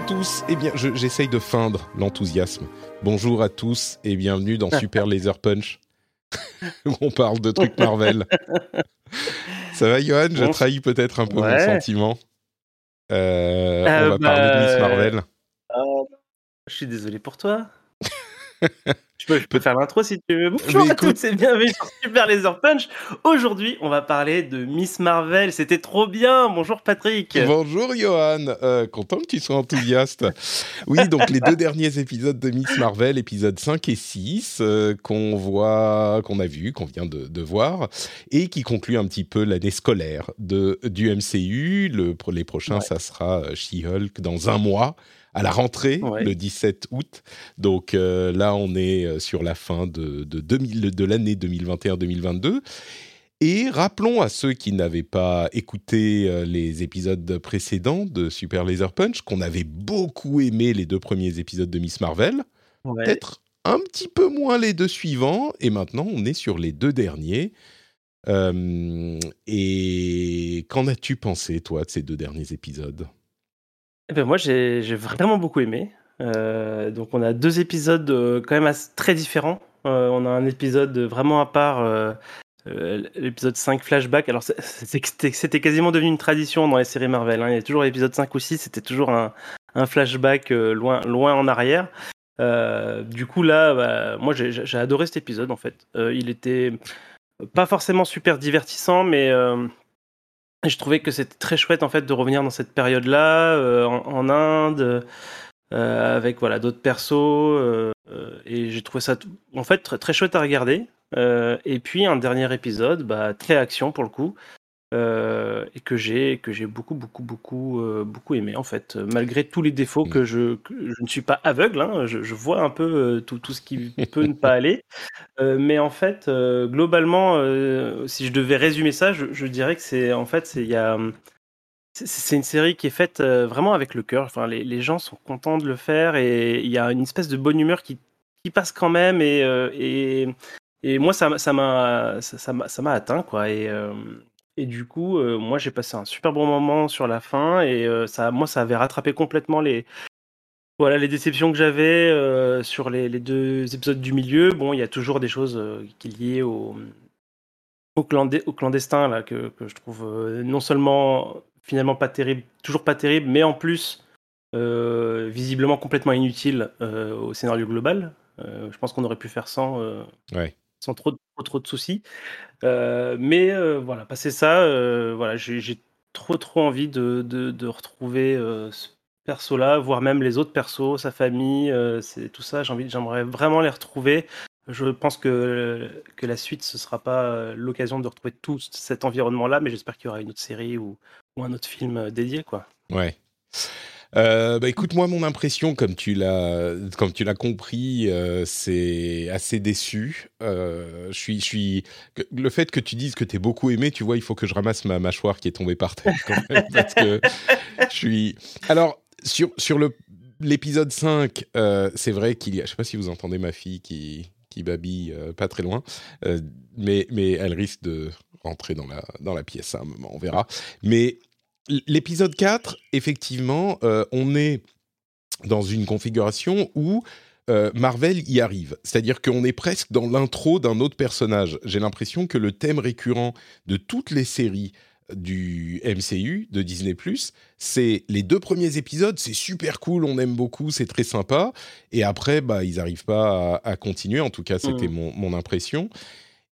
À tous, eh bien, je- j'essaye de feindre l'enthousiasme. Bonjour à tous et bienvenue dans Super Laser Punch, où on parle de trucs Marvel. Ça va, Johan? Je trahis peut-être un peu Ouais. mon sentiment. Euh, Euh, on va parler de Miss bah, Marvel. Je suis désolé pour toi. Je, peux, je peux faire l'intro si tu veux. Mais Bonjour à écoute- tous et bienvenue sur Super Laser Punch. Aujourd'hui, on va parler de Miss Marvel. C'était trop bien. Bonjour Patrick. Bonjour Johan, Euh, content que tu sois enthousiaste. Oui, donc les deux derniers épisodes de Miss Marvel, épisodes 5 et 6, euh, qu'on voit, qu'on a vu, qu'on vient de, de voir, et qui concluent un petit peu l'année scolaire de, du MCU. Le, les prochains, Ouais. ça sera euh, She-Hulk dans un mois. À la rentrée, Ouais. le 17 août. Donc euh, là, on est euh, sur la fin de, de, 2000 de l'année 2021-2022. Et rappelons à ceux qui n'avaient pas écouté euh, les épisodes précédents de Super Laser Punch qu'on avait beaucoup aimé les deux premiers épisodes de Miss Marvel, Ouais. peut-être un petit peu moins les deux suivants, et maintenant on est sur les deux derniers. Euh, et qu'en as-tu pensé, toi, de ces deux derniers épisodes? Eh ben, moi, j'ai vraiment beaucoup aimé. Euh, donc, on a deux épisodes euh, quand même très différents. Euh, on a un épisode vraiment à part, l'épisode 5 Flashback. Alors, c'était quasiment devenu une tradition dans les séries Marvel. hein. Il y a toujours l'épisode 5 ou 6, c'était toujours un, flashback loin, loin en arrière. Du coup, là, bah, moi, j'ai adoré cet épisode, en fait. Il était pas forcément super divertissant, mais je trouvais que c'était très chouette, en fait, de revenir dans cette période-là, euh, en, Inde, euh, avec voilà d'autres persos, euh, et j'ai trouvé ça, en fait, très, chouette à regarder. Et puis, un dernier épisode, bah, très action pour le coup, euh, et que j'ai que j'ai beaucoup beaucoup beaucoup euh, beaucoup aimé en fait. Malgré tous les défauts que je que je ne suis pas aveugle hein, je, je vois un peu euh, tout, tout ce qui peut ne pas aller. Euh, mais en fait globalement si je devais résumer ça je, je dirais que c'est en fait c'est il y a hum, c'est- une série qui est faite vraiment avec le cœur. Enfin les, les gens sont contents de le faire et il y a une espèce de bonne humeur qui qui passe quand même et et et moi ça m'a ça m'a ça ça m'a ça m'a atteint quoi. Et et du coup, euh, moi, j'ai passé un super bon moment sur la fin et euh, ça, moi, ça avait rattrapé complètement les, voilà, les déceptions que j'avais euh, sur les, deux épisodes du milieu. Bon, il y a toujours des choses qui liées au, au, clandestin là que, je trouve non seulement finalement pas terrible, toujours pas terrible, mais en plus visiblement complètement inutile au scénario global. Je pense qu'on aurait pu faire sans. Sans trop, trop, de soucis. Mais voilà, passer ça, voilà, j'ai trop trop envie de, de, retrouver ce perso-là, voire même les autres persos, sa famille, c'est tout ça. J'aimerais vraiment les retrouver. Je pense que que la suite ce sera pas l'occasion de retrouver tout cet environnement-là, mais j'espère qu'il y aura une autre série ou, ou un autre film dédié, quoi. Ouais. Euh, bah écoute, moi, mon impression, comme tu l'as, comme tu l'as compris, euh, c'est assez déçu. Euh, je suis, je suis. que- Le fait que tu dises que t'es beaucoup aimé, tu vois, il faut que je ramasse ma mâchoire qui est tombée par terre quand même, parce que je suis. Alors sur sur le l'épisode 5, euh, c'est vrai qu'il y a. Je sais pas si vous entendez ma fille qui qui babille pas très loin, mais mais elle risque de rentrer dans la dans la pièce à un moment, on verra. Mais l'épisode 4, effectivement, euh, on est dans une configuration où euh, Marvel y arrive. C'est-à-dire qu'on est presque dans l'intro d'un autre personnage. J'ai l'impression que le thème récurrent de toutes les séries du MCU, de Disney +, c'est les deux premiers épisodes, c'est super cool, on aime beaucoup, c'est très sympa, et après, bah, ils n'arrivent pas à, à continuer, en tout cas, c'était mon, mon impression.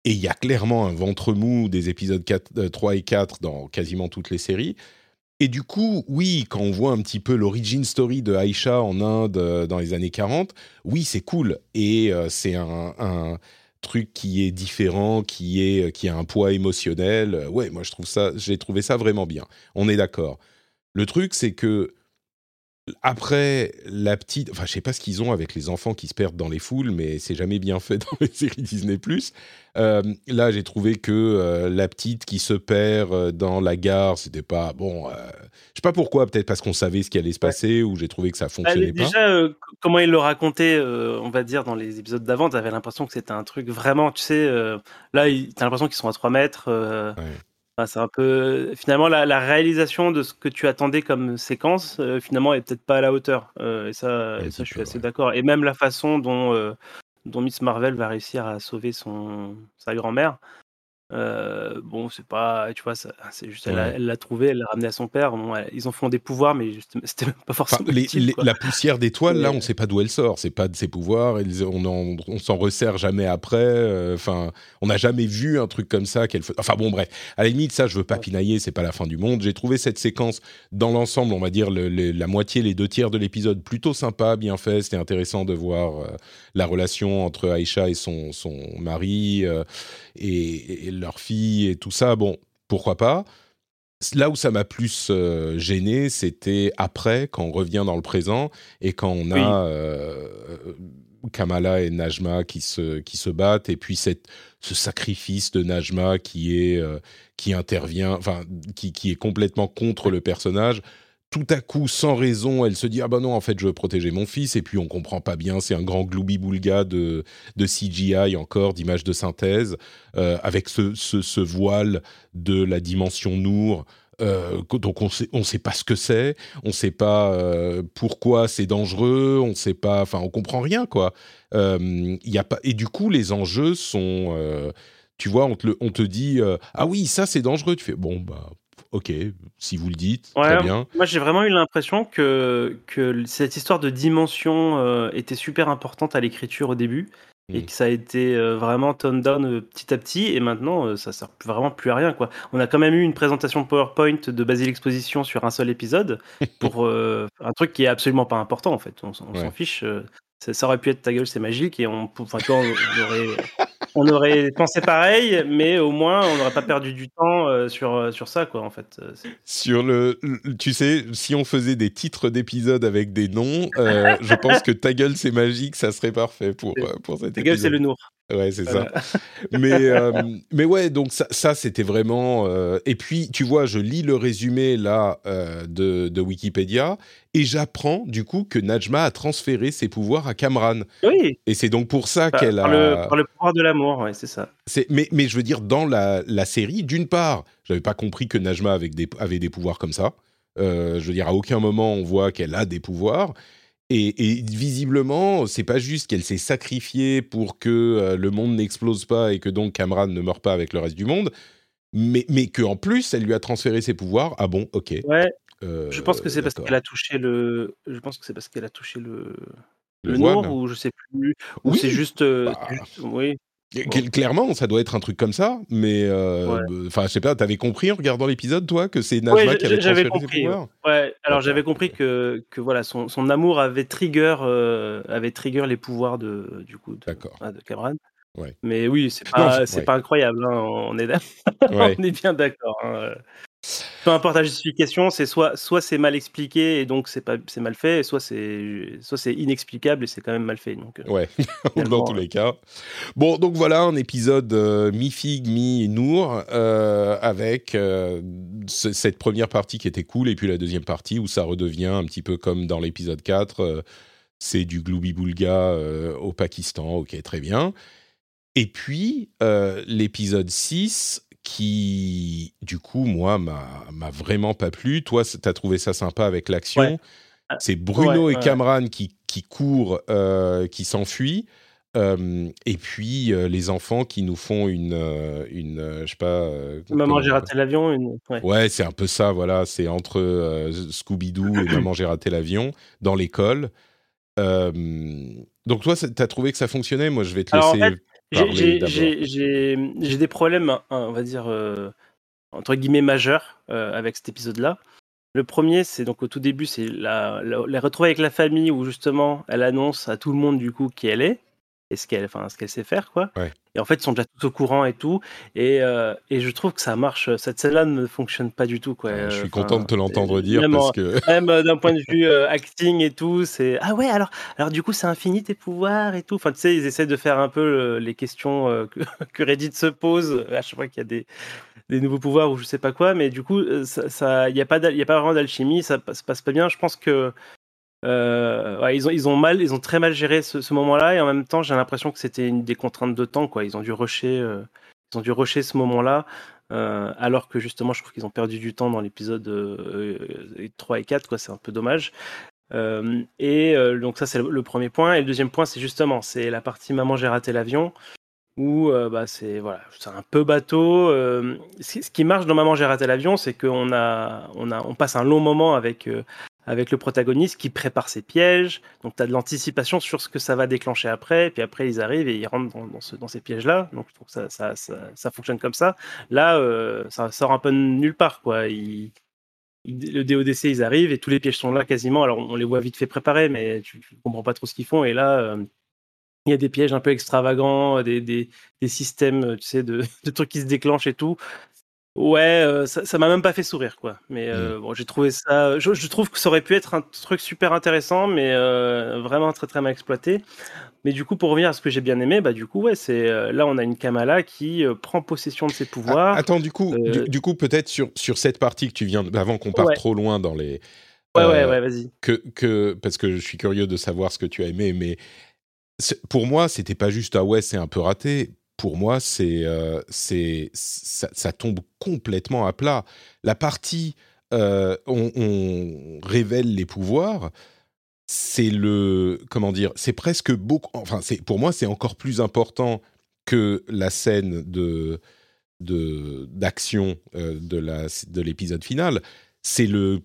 Et il y a clairement un ventre mou des épisodes 4, euh, 3 et 4 dans quasiment toutes les séries. Et du coup, oui, quand on voit un petit peu l'origin story de Aïcha en Inde euh, dans les années 40, oui, c'est cool. Et euh, c'est un, un, truc qui est différent, qui, est, qui a un poids émotionnel. Ouais, moi, je trouve ça, j'ai trouvé ça vraiment bien. On est d'accord. Le truc, c'est que après, la petite, enfin, je sais pas ce qu'ils ont avec les enfants qui se perdent dans les foules, mais c'est jamais bien fait dans les séries Disney+. Euh, là, j'ai trouvé que euh, la petite qui se perd euh, dans la gare, c'était pas bon. je sais pas pourquoi, peut-être parce qu'on savait ce qui allait se passer, ou j'ai trouvé que ça fonctionnait déjà, pas. Déjà, comment il le racontait, on va dire dans les épisodes d'avant, t'avais l'impression que c'était un truc vraiment, tu sais, là, t'as l'impression qu'ils sont à 3 mètres. Ouais c'est un peu finalement la, réalisation de ce que tu attendais comme séquence euh, finalement est peut-être pas à la hauteur. Euh, et ça, ça je suis assez d'accord. Et même la façon dont euh, dont Miss Marvel va réussir à sauver son sa grand-mère euh, bon, c'est pas, tu vois, c'est juste, elle l'a trouvé, elle l'a ramené à son père. Bon, ils en font des pouvoirs, mais c'était pas forcément. la poussière d'étoile, là, on sait pas d'où elle sort. C'est pas de ses pouvoirs. on, on s'en resserre jamais après. Euh, enfin, on n'a jamais vu un truc comme ça qu'elle. Enfin bon, bref. À la limite, ça, je veux pas pinailler. C'est pas la fin du monde. J'ai trouvé cette séquence dans l'ensemble, on va dire la moitié, les deux tiers de l'épisode, plutôt sympa, bien fait. C'était intéressant de voir euh, la relation entre Aïcha et son son mari et, leur fille et tout ça. Bon, pourquoi pas Là où ça m'a plus euh, gêné, c'était après, quand on revient dans le présent et quand on a euh, Kamala et Najma qui se, qui se battent, et puis cette, ce sacrifice de Najma qui, est, euh, qui intervient, enfin, qui, qui est complètement contre le personnage tout à coup, sans raison, elle se dit ah ben non, en fait, je veux protéger mon fils. Et puis on comprend pas bien, c'est un grand gloubi-boulga de, de CGI encore, d'images de synthèse, euh, avec ce, ce, voile de la dimension Nour. Euh, donc on sait, on sait pas ce que c'est, on sait pas euh, pourquoi c'est dangereux, on sait pas, enfin on comprend rien quoi. A pas et du coup les enjeux sont, tu vois, on te, on te dit ah oui ça c'est dangereux, tu fais bon bah ok, si vous le dites, très bien. Moi, j'ai vraiment eu l'impression que, que cette histoire de dimension euh, était super importante à l'écriture au début et hmm. que ça a été euh, vraiment toned down euh, petit à petit et maintenant ça sert vraiment plus à rien quoi. On a quand même eu une présentation PowerPoint de Basile Exposition sur un seul épisode pour un truc qui est absolument pas important en fait. On, s'en fiche. Ça, aurait pu être ta gueule, c'est magique et on, enfin, on aurait on aurait pensé pareil, mais au moins on n'aurait pas perdu du temps euh, sur, euh, sur ça, quoi, en fait. Euh, sur le, tu sais, si on faisait des titres d'épisodes avec des noms, je pense que ta gueule c'est magique, ça serait parfait pour, pour cet épisode. Ta gueule c'est le Nour. Ouais, c'est ça. mais, mais ouais, donc ça, ça c'était vraiment. Et puis, tu vois, je lis le résumé là de, de, Wikipédia et j'apprends du coup que Najma a transféré ses pouvoirs à Kamran. Oui. Et c'est donc pour ça qu'elle a. Le, par le pouvoir de l'amour, ouais, c'est ça. Mais, mais je veux dire, dans la, la série, d'une part, j'avais pas compris que Najma avait des, avait des pouvoirs comme ça. Euh, je veux dire, à aucun moment on voit qu'elle a des pouvoirs. Et, et visiblement, c'est pas juste qu'elle s'est sacrifiée pour que euh, le monde n'explose pas et que donc Kamran ne meure pas avec le reste du monde, mais, mais qu'en plus, elle lui a transféré ses pouvoirs. Ah bon, ok. Ouais, je pense que c'est parce qu'elle a touché le. Je pense que c'est parce qu'elle a touché le. Le, nord ou je sais plus. Ou c'est juste, bah. Oui. Clairement, ça doit être un truc comme ça, mais enfin, je sais pas. T'avais compris en regardant l'épisode, toi, que c'est Najma qui avait transféré ses pouvoirs. Ouais. Alors j'avais compris que, que voilà, son, son amour avait trigger, avait trigger les pouvoirs de du coup de, de Cameron. Ouais. Mais oui, c'est pas, c'est pas incroyable. Hein, on est, on est bien d'accord. Hein. Peu importe la justification, c'est soit, soit c'est mal expliqué et donc c'est pas c'est mal fait, soit c'est soit c'est inexplicable et c'est quand même mal fait. Donc, euh, ouais, dans tous les cas. Bon, donc voilà un épisode euh, mi-figue, mi-nour euh, avec cette première partie qui était cool et puis la deuxième partie où ça redevient un petit peu comme dans l'épisode 4. c'est du gloubi-boulga au Pakistan, ok, très bien. Et puis, l'épisode 6, qui, du coup, moi, m'a vraiment pas plu. Toi, tu as trouvé ça sympa avec l'action. Ah, c'est Bruno et Cameron qui, qui courent, euh, qui s'enfuient. Euh, et puis euh, les enfants qui nous font une, une je sais pas. Maman j'ai raté l'avion. Une... Ouais, c'est un peu ça, voilà. C'est entre Scooby-Doo et Maman j'ai raté l'avion dans l'école. donc toi, tu as trouvé que ça fonctionnait? Moi, je vais te laisser. J'ai des problèmes, hein, on va dire, euh, entre guillemets, majeurs euh, avec cet épisode-là. Le premier, c'est donc au tout début, c'est la, la, les retrouver avec la famille où justement elle annonce à tout le monde du coup qui elle est et ce qu'elle, enfin ce qu'elle sait faire quoi. Ouais. Et en fait, ils sont déjà tous au courant et tout. Et, euh, et je trouve que ça marche. Cette scène-là ne fonctionne pas du tout quoi. Je suis content de te l'entendre dire même parce que même euh, d'un point de vue euh, acting et tout, c'est ah ouais alors alors du coup c'est infini tes pouvoirs et tout. Enfin tu sais ils essaient de faire un peu euh, les questions euh, que, que Reddit se pose à chaque fois qu'il y a des, des nouveaux pouvoirs ou je sais pas quoi, mais du coup euh, ça il y a pas il y a pas vraiment d'alchimie, ça se passe pas bien. Je pense que euh, ouais, ils ont ils ont mal ils ont très mal géré ce, ce moment-là et en même temps j'ai l'impression que c'était une des contraintes de temps quoi. Ils ont dû rusher euh, ils ont dû rusher ce moment-là. Euh, alors que justement, je trouve qu'ils ont perdu du temps dans l'épisode euh, euh, 3 et 4, quoi, c'est un peu dommage. Euh, et euh, donc ça, c'est le, premier point. Et le deuxième point, c'est justement, c'est la partie Maman, j'ai raté l'avion, où euh, bah, c'est voilà, c'est un peu bateau. Euh, ce, qui marche dans Maman, j'ai raté l'avion, c'est qu'on a, on a, on passe un long moment avec euh, avec le protagoniste qui prépare ses pièges. Donc, tu as de l'anticipation sur ce que ça va déclencher après. Puis après, ils arrivent et ils rentrent dans, dans, ce- dans ces pièges-là. Donc, je trouve que ça, fonctionne comme ça. Là, euh, ça sort un peu de nulle part. Quoi. Le DODC, ils arrivent et tous les pièges sont là quasiment. Alors, on les voit vite fait préparés, mais tu, tu comprends pas trop ce qu'ils font. Et là, euh, il y a des pièges un peu extravagants, des, systèmes, tu sais, de trucs qui se déclenchent et tout. Ouais, euh, ça m'a même pas fait sourire, quoi. Mais euh, bon, j'ai trouvé ça. Je, je trouve que ça aurait pu être un truc super intéressant, mais euh, vraiment très très mal exploité. Mais du coup, pour revenir à ce que j'ai bien aimé, bah du coup, ouais, c'est euh, là on a une Kamala qui euh, prend possession de ses pouvoirs. Ah, attends, du coup, Euh, du, du coup peut-être sur, sur cette partie que tu viens, de- avant qu'on parte Ouais. trop loin dans les, ouais, ouais, ouais, vas-y. que, que parce que je suis curieux de savoir ce que tu as aimé, mais pour moi, c'était pas juste ah ouais, c'est un peu raté. Pour moi, c'est euh, ça, tombe complètement à plat. La partie euh, on, révèle les pouvoirs, c'est le comment dire, c'est presque beaucoup. Enfin, pour moi, c'est encore plus important que la scène de de d'action euh, de la de l'épisode final. C'est le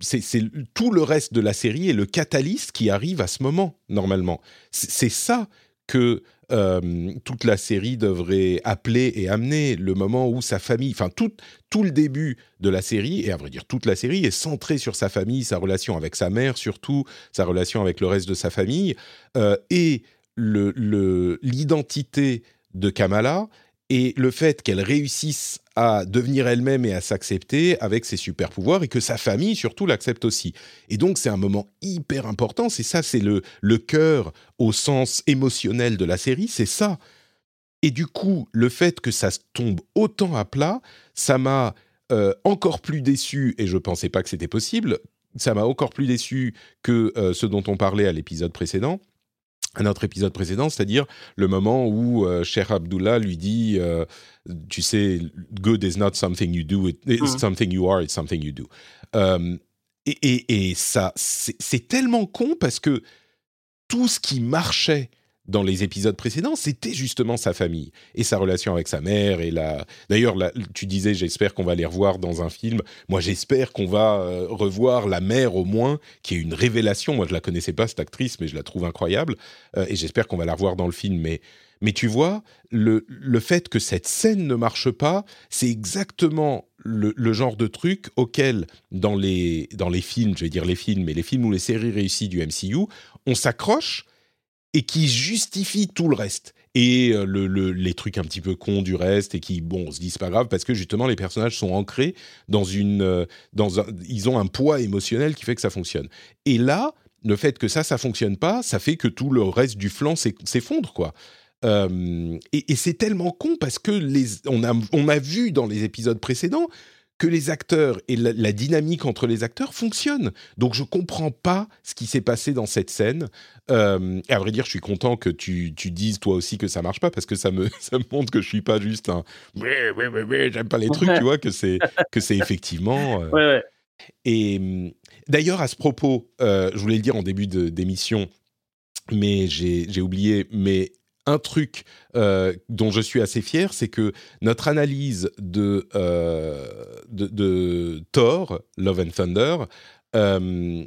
c'est tout le reste de la série et le catalyste qui arrive à ce moment normalement. C'est ça que euh, toute la série devrait appeler et amener le moment où sa famille, enfin tout, tout le début de la série, et à vrai dire toute la série, est centrée sur sa famille, sa relation avec sa mère surtout, sa relation avec le reste de sa famille, euh, et le- le- l'identité de Kamala, et le fait qu'elle réussisse à devenir elle-même et à s'accepter avec ses super pouvoirs, et que sa famille surtout l'accepte aussi. Et donc c'est un moment hyper important, c'est ça, c'est le, le cœur au sens émotionnel de la série, c'est ça. Et du coup, le fait que ça tombe autant à plat, ça m'a euh, encore plus déçu, et je pensais pas que c'était possible, ça m'a encore plus déçu que euh, ce dont on parlait à l'épisode précédent, à notre épisode précédent, c'est-à-dire le moment où euh, Cher Abdullah lui dit, euh, tu sais, good is not something you do, it- it's Mhm. something you are, it's something you do. Euh, et, et- et ça, c'est tellement con parce que tout ce qui marchait dans les épisodes précédents, c'était justement sa famille et sa relation avec sa mère. Et la... D'ailleurs, tu disais, j'espère qu'on va les revoir dans un film. Moi, j'espère qu'on va euh, revoir la mère au moins, qui est une révélation. Moi, je la connaissais pas cette actrice, mais je la trouve incroyable. Euh, et j'espère qu'on va la revoir dans le film. Mais, mais tu vois, le, le fait que cette scène ne marche pas, c'est exactement le, le genre de truc auquel, dans les, dans les films, je vais dire les films, mais les films ou les séries réussies du MCU, on s'accroche et qui justifie tout le reste. Et euh, le, le- les trucs un petit peu cons du reste et qui, bon, on se dit c'est pas grave parce que justement les personnages sont ancrés dans une, euh, dans un, ils ont un poids émotionnel qui fait que ça fonctionne. Et là, le fait que ça, ça fonctionne pas, ça fait que tout le reste du flanc s'eff- s'effondre, quoi. Euh, et c'est tellement con parce que on, a, on a vu dans les épisodes précédents que les acteurs et la, la dynamique entre les acteurs fonctionnent. Donc je comprends pas ce qui s'est passé dans cette scène. Euh, et à vrai dire, je suis content que tu, tu dises toi aussi que ça marche pas parce que ça me, ça me montre que je suis pas juste un j'aime pas les trucs, tu vois, que c'est, que c'est effectivement. euh, Ouais, ouais. et hum, d'ailleurs, à ce propos, euh, je voulais le dire en début de- d'émission, mais j'ai j'ai oublié, mais un truc euh, dont je suis assez fier, c'est que notre analyse de, euh, de, de Thor, Love and Thunder, euh,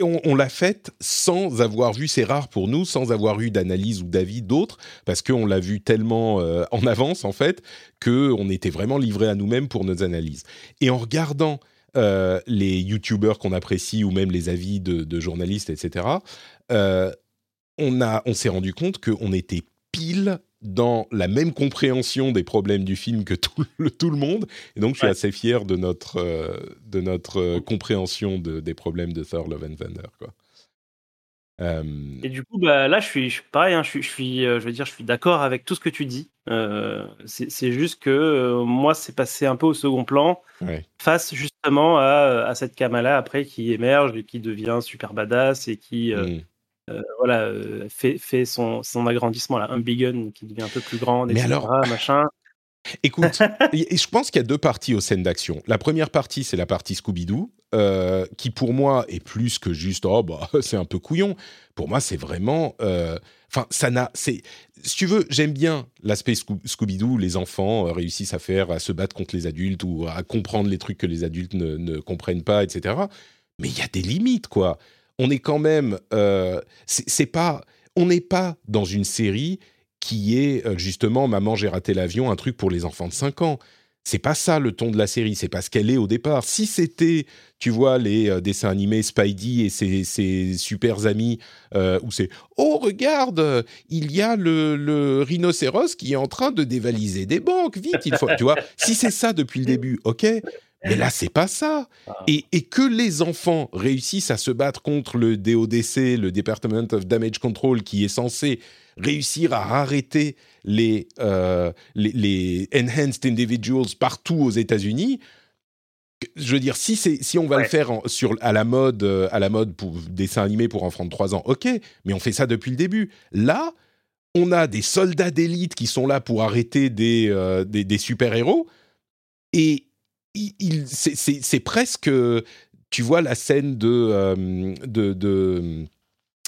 on, l'a faite sans avoir vu, c'est rare pour nous, sans avoir eu d'analyse ou d'avis d'autres, parce qu'on l'a vu tellement en avance, en fait, qu'on était vraiment livré à nous-mêmes pour nos analyses. Et en regardant les youtubeurs qu'on apprécie ou même les avis de, journalistes, etc., on, a, on s'est rendu compte qu'on était pile dans la même compréhension des problèmes du film que tout le, tout le monde. Et donc, je suis assez fier de notre, euh, de notre compréhension des problèmes de Thor Love and Thunder. Quoi. Euh, et du coup, bah, là, je suis, je pareil, hein, je, suis, euh, je veux dire, je suis d'accord avec tout ce que tu dis. Euh, c'est juste que moi, c'est passé un peu au second plan face justement à, à cette Kamala après qui émerge et qui devient super badass et qui mmh. Voilà, fait, fait son, son agrandissement, là, un big gun qui devient un peu plus grand, etc., alors... machin. Écoute, je pense qu'il y a deux parties aux scènes d'action. La première partie, c'est la partie Scooby-Doo, euh, qui pour moi est plus que juste oh bah c'est un peu couillon. Pour moi, c'est vraiment, euh, enfin ça n'a, c'est, si tu veux, j'aime bien l'aspect Scooby-Doo. Les enfants euh, réussissent à faire, à se battre contre les adultes ou à comprendre les trucs que les adultes ne, ne comprennent pas, etc. Mais il y a des limites, quoi. On est quand même, c'est pas, on n'est pas dans une série qui est euh, justement Maman, j'ai raté l'avion, un truc pour les enfants de 5 ans. C'est pas ça le ton de la série, c'est pas ce qu'elle est au départ. Si c'était, tu vois, les euh, dessins animés Spidey et ses, ses super amis, euh, où c'est Oh, regarde, il y a le, rhinocéros qui est en train de dévaliser des banques, vite, il faut. tu vois, si c'est ça depuis le début, ok, mais là, c'est pas ça. Ah. Et, et, que les enfants réussissent à se battre contre le DODC, le Department of Damage Control, qui est censé réussir à arrêter les, euh, les, enhanced individuals partout aux États-Unis. Je veux dire, si, si on va le faire sur, à la mode, euh, à la mode pour dessin animé pour enfants de 3 ans, ok, mais on fait ça depuis le début. Là, on a des soldats d'élite qui sont là pour arrêter des, euh, des, super-héros, et il, c'est presque, tu vois, la scène de, de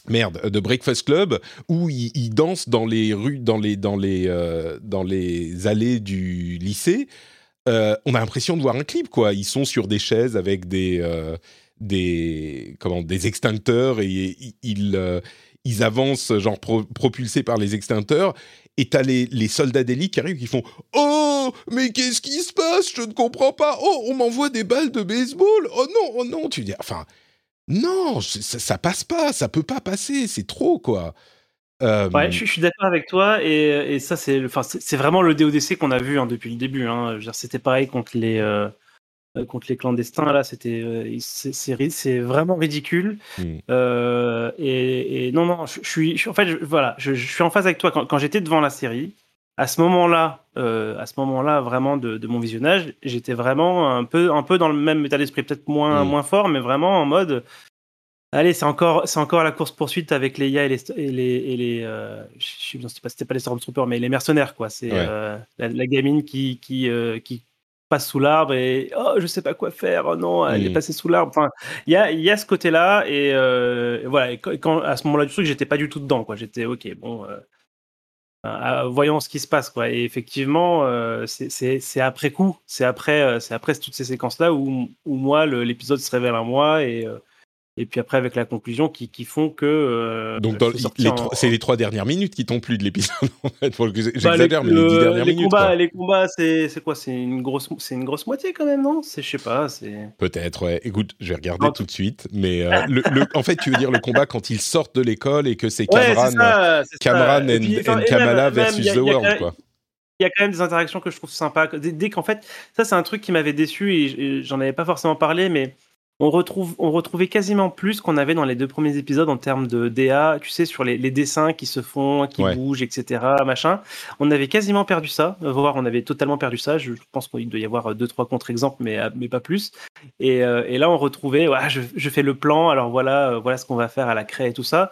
merde, de Breakfast Club où ils, dansent dans les rues, dans les dans les euh, dans les allées du lycée. Euh, on a l'impression de voir un clip quoi. Ils sont sur des chaises avec des euh, des comment des extincteurs et ils ils avancent genre propulsés par les extincteurs et t'as les, les soldats d'élite qui arrivent qui font oh mais qu'est-ce qui se passe? Je ne comprends pas oh on m'envoie des balles de baseball oh non oh non tu dis enfin non, ça, passe pas, ça peut pas passer, c'est trop quoi. Ouais, je, suis d'accord avec toi et, ça c'est, enfin c'est vraiment le DODC qu'on a vu hein, depuis le début. Hein. C'était pareil contre les euh, euh, contre les clandestins là, c'était euh, c'est vraiment ridicule. Mmh. et, non non, je, suis en fait voilà, je, suis en phase avec toi quand j'étais devant la série à ce moment-là, euh, à ce moment-là vraiment de, mon visionnage, j'étais vraiment un peu, un peu dans le même état d'esprit, peut-être moins, mm. moins fort, mais vraiment en mode, allez, c'est encore, c'est encore la course poursuite avec les IA et les, et les, et les euh, je sais pas, c'était pas les Stormtroopers, mais les mercenaires, quoi. C'est euh, la, gamine qui, qui, qui passe sous l'arbre et oh, je sais pas quoi faire, oh non, elle est passée sous l'arbre. Enfin, il y a, y a ce côté-là et, voilà. quand, à ce moment-là du truc, j'étais pas du tout dedans, quoi. J'étais ok, bon voyons ce qui se passe quoi et effectivement euh, c'est après coup c'est après euh, c'est après toutes ces séquences là où, où moi l'épisode se révèle à moi et euh, et puis après avec la conclusion qui, qui font que euh, donc c'est les trois dernières minutes qui t'ont plu de l'épisode en fait. J'exagère mais les dix dernières les minutes combats, les combats c'est quoi? C'est une grosse c'est une grosse moitié quand même non? C'est je sais pas c'est peut-être ouais. Écoute je vais regarder tout de suite mais euh, le, en fait tu veux dire le combat quand ils sortent de l'école et que c'est Cameron Cameron et, Kamala versus The World quoi. il y a quand même des interactions que je trouve sympas. Dès, qu'en fait, ça c'est un truc qui m'avait déçu et j'en avais pas forcément parlé, mais on, retrouve, on retrouvait quasiment plus qu'on avait dans les deux premiers épisodes en termes de DA, tu sais, sur les, dessins qui se font, qui bougent, etc. Machin. On avait quasiment perdu ça, voire on avait totalement perdu ça. Je pense qu'il doit y avoir deux, trois contre-exemples, mais, mais pas plus. Et, euh, là, on retrouvait, je, fais le plan, alors voilà, voilà ce qu'on va faire à la craie et tout ça.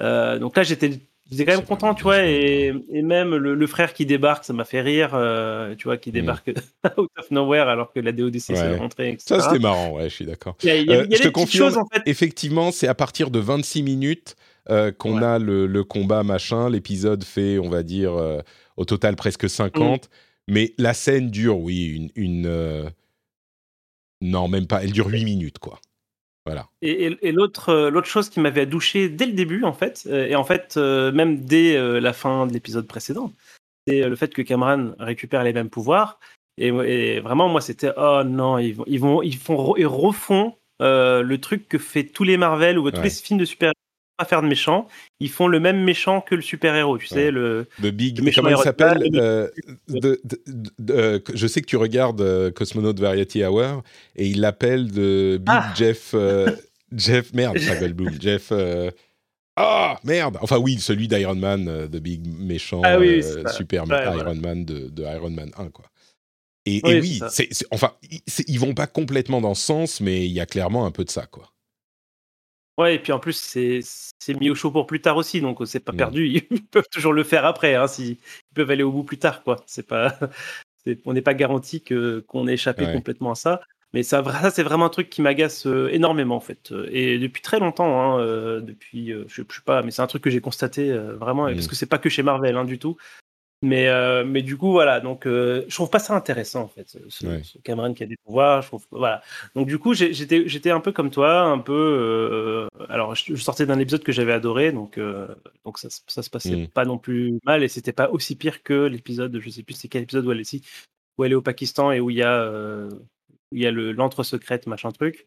Euh, donc là, j'étais J'étais quand même content, tu vois, et, même le, frère qui débarque, ça m'a fait rire, euh, tu vois, qui débarque out of nowhere alors que la DODC s'est rentrée, etc. Ça, c'était marrant, ouais, je suis d'accord. Il y a, je te confirme, en fait. effectivement, c'est à partir de 26 minutes euh, qu'on a le, combat machin. L'épisode fait, on va dire, euh, au total presque 50. Mm. Mais la scène dure, oui, une... une non, même pas, elle dure 8 minutes, quoi. Voilà. Et, l'autre, euh, l'autre chose qui m'avait douché dès le début, en fait, euh, et en fait, euh, même dès la fin de l'épisode précédent, c'est le fait que Cameron récupère les mêmes pouvoirs. Et, et vraiment, moi, c'était oh non, ils vont, ils vont, ils font, ils refont euh, le truc que fait tous les Marvel ou tous les films de super pas faire de méchants, ils font le même méchant que le super héros, tu sais le. The Big, Le méchant comment il s'appelle euh, euh, Je sais que tu regardes euh, Cosmonaut Variety Hour et il l'appelle de Big Ah. Jeff. Jeff, merde, Goldblum. Jeff. Ah, merde Enfin, oui, celui d'Iron Man, euh, de Big méchant, Ah oui, euh, super Ouais, Iron. Man de, de Iron Man 1, quoi. Et, Oui, et oui, enfin, ils vont pas complètement dans ce sens, mais il y a clairement un peu de ça, quoi. Ouais, et puis en plus c'est mis au chaud pour plus tard aussi, donc c'est pas Mm. perdu. Ils peuvent toujours le faire après, hein, si ils peuvent aller au bout plus tard, quoi. C'est pas, on n'est pas garanti que qu'on ait échappé Ouais. complètement à ça. Mais ça, ça c'est vraiment un truc qui m'agace euh, énormément en fait, Euh, et depuis très longtemps, hein, euh, depuis, euh, je, je sais pas, mais c'est un truc que j'ai constaté euh, vraiment, et Mm. parce que c'est pas que chez Marvel hein, du tout. Mais, euh, mais du coup, voilà. Donc, euh, je trouve pas ça intéressant, en fait, ce, ce- Ouais. ce Cameron qui a des pouvoirs. Je trouve, voilà. Donc, du coup, j'étais, j'étais un peu comme toi, un peu. euh, alors, je, je sortais d'un épisode que j'avais adoré, donc, euh, donc ça, ça se passait Mm. pas non plus mal, et c'était pas aussi pire que l'épisode. Je sais plus c'est quel épisode où elle est, où elle est au Pakistan et où il y a, où il y a le l'antre secrète, machin truc.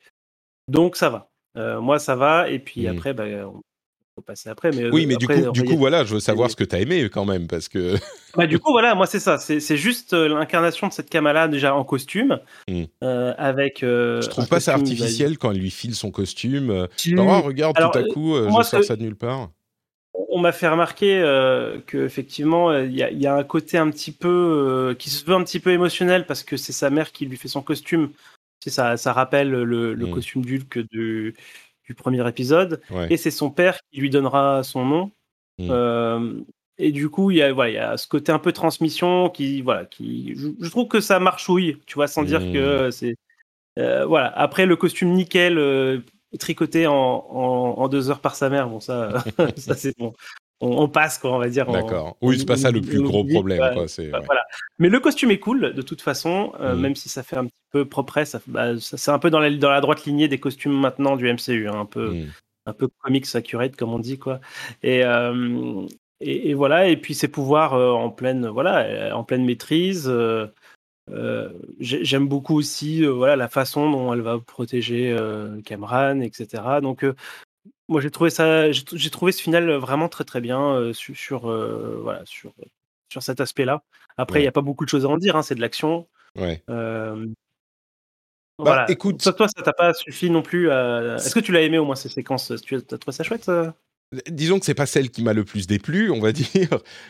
Donc, ça va. Moi, ça va. Et puis Mm. après, bah, on faut passer après. Mais Oui, mais après, du coup, du coup, voilà, je veux savoir ce que tu as aimé quand même, parce que. Bah, du coup, voilà, moi, c'est ça. C'est juste euh, l'incarnation de cette Kamala déjà en costume. Mm. euh, avec. euh, Je trouve pas ça artificiel quand elle lui file son costume. tu- Oh, regarde, Alors, tout à coup, moi, je sors ça de nulle part. On m'a fait remarquer euh, que effectivement, euh, il y, a- il y a un côté un petit peu qui se veut un petit peu émotionnel parce que c'est sa mère qui lui fait son costume. Tu sais, ça, ça rappelle le, le Mm. costume d'Hulk du, du premier épisode. Ouais. Et c'est son père qui lui donnera son nom. Mm. Euh, et du coup, il y, a, voilà, il y a ce côté un peu transmission qui, voilà, qui, je, je trouve que ça marchouille, tu vois, sans dire que euh, c'est. euh, voilà. Après, le costume nickel, euh, tricoté en, en, en deux heures par sa mère, bon, ça, ça c'est bon. On, on passe, quoi, on va dire. D'accord. Oui, c'est pas ça le plus gros problème, quoi. Bah, ouais. Voilà. Mais le costume est cool, de toute façon, euh, Mhm. même si ça fait un petit peu propre, ça, bah, ça- c'est un peu dans la, dans la droite lignée des costumes maintenant du MCU, hein, un peu Mm. un peu comics accurate comme on dit quoi et euh, et, et voilà et puis ses pouvoirs euh, en pleine voilà euh, en pleine maîtrise euh, j'ai- j'aime beaucoup aussi voilà la façon dont elle va protéger Cameron etc donc moi j'ai trouvé ça j'ai trouvé ce final vraiment très très bien sur, sur voilà sur sur cet aspect là après il Ouais. n'y a pas beaucoup de choses à en dire hein, c'est de l'action Ouais. Bah, voilà. écoute- toi, toi, ça t'a pas suffi non plus. à- Est-ce que tu l'as aimé au moins ces séquences? Tu as trouvé ça chouette ça Disons que c'est pas celle qui m'a le plus déplu, on va dire,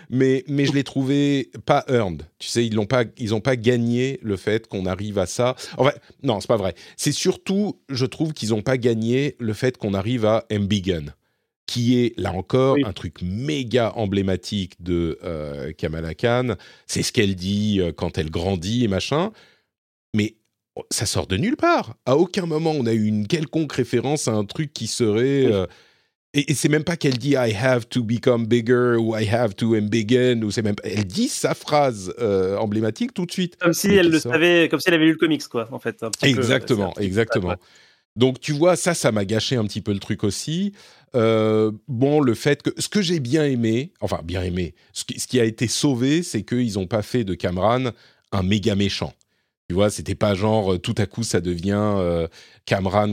mais, mais je l'ai trouvé pas earned. Tu sais, ils l'ont pas, ils ont pas gagné le fait qu'on arrive à ça. En fait, non, c'est pas vrai. C'est surtout, je trouve qu'ils ont pas gagné le fait qu'on arrive à Embiggen, qui est là encore Oui. un truc méga emblématique de euh, Kamala Khan. C'est ce qu'elle dit euh, quand elle grandit et machin. Mais ça sort de nulle part. À aucun moment on a eu une quelconque référence à un truc qui serait. Oui. euh, et, et c'est même pas qu'elle dit I have to become bigger ou I have to embiggen ou c'est même. Elle dit sa phrase euh, emblématique tout de suite. Comme si elle le sort. savait, comme si elle avait lu le comics quoi, en fait. un petit peu. Exactement, un exactement. ouais. Donc tu vois, ça, ça m'a gâché un petit peu le truc aussi. Euh, bon, le fait que ce que j'ai bien aimé, enfin bien aimé, ce qui, ce qui a été sauvé, c'est qu'ils n'ont pas fait de Cameron un méga méchant. Tu vois, c'était pas genre euh, tout à coup ça devient euh,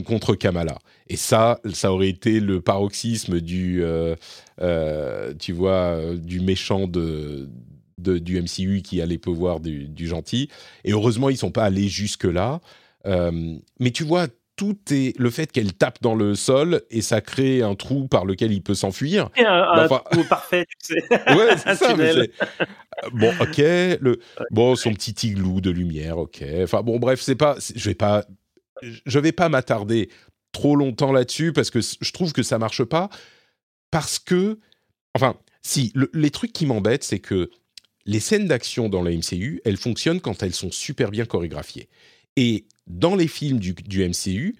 contre Kamala. Et ça, ça aurait été le paroxysme du, euh, euh, tu vois, du méchant de, du MCU qui a les pouvoirs du, du gentil. Et heureusement, ils sont pas allés jusque là. Mais tu vois, tout est le fait qu'elle tape dans le sol et ça crée un trou par lequel il peut s'enfuir. Un, un Enfin- trou parfait, tu sais. Ouais, c'est ça. mais Bon, ok. Le... Bon, son petit igloo de lumière, ok. Enfin, bon, bref, c'est pas. Je vais pas. Je vais pas m'attarder trop longtemps là-dessus parce que je trouve que ça marche pas. Parce que. Enfin, si. le- les trucs qui m'embêtent, c'est que les scènes d'action dans la MCU, elles fonctionnent quand elles sont super bien chorégraphiées. Et dans les films du, MCU,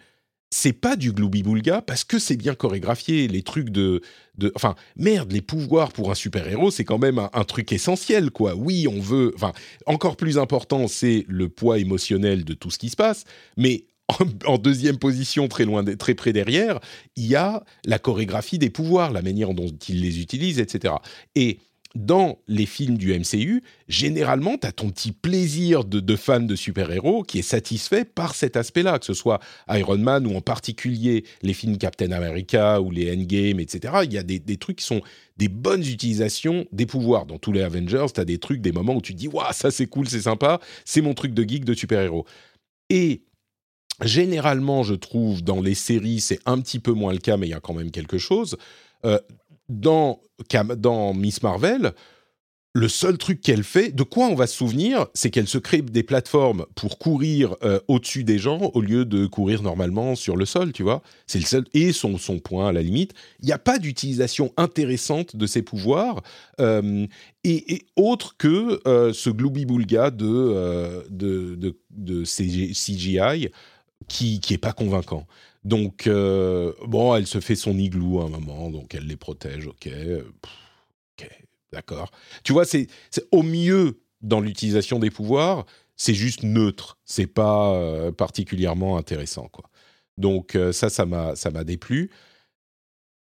c'est pas du gloubi-boulga parce que c'est bien chorégraphié. Les trucs de, de, enfin, merde, les pouvoirs pour un super-héros, c'est quand même un, truc essentiel, quoi. Oui, on veut, enfin, encore plus important, c'est le poids émotionnel de tout ce qui se passe, mais en, deuxième position, très loin, très près derrière, il y a la chorégraphie des pouvoirs, la manière dont ils les utilisent, etc. Et dans les films du MCU, généralement, tu as ton petit plaisir de, fan de super-héros qui est satisfait par cet aspect-là, que ce soit Iron Man ou en particulier les films Captain America ou les Endgame, etc. Il y a des, des trucs qui sont des bonnes utilisations des pouvoirs. Dans tous les Avengers, tu as des trucs, des moments où tu te dis, waouh, ça c'est cool, c'est sympa, c'est mon truc de geek de super-héros. Et généralement, je trouve, dans les séries, c'est un petit peu moins le cas, mais il y a quand même quelque chose. Euh, dans, Miss Marvel, le seul truc qu'elle fait, de quoi on va se souvenir, c'est qu'elle se crée des plateformes pour courir euh, au-dessus des gens au lieu de courir normalement sur le sol, tu vois. C'est le seul et son son point à la limite. Il n'y a pas d'utilisation intéressante de ses pouvoirs euh, et, autre que euh, ce gloubi-boulga de, de, de, CGI qui qui pas convaincant. Donc euh, bon, elle se fait son igloo à un moment, donc elle les protège, ok. Ok. D'accord. Tu vois, c'est au mieux dans l'utilisation des pouvoirs, c'est juste neutre. C'est pas euh, particulièrement intéressant, quoi. Donc euh, ça, ça m'a ça m'a déplu.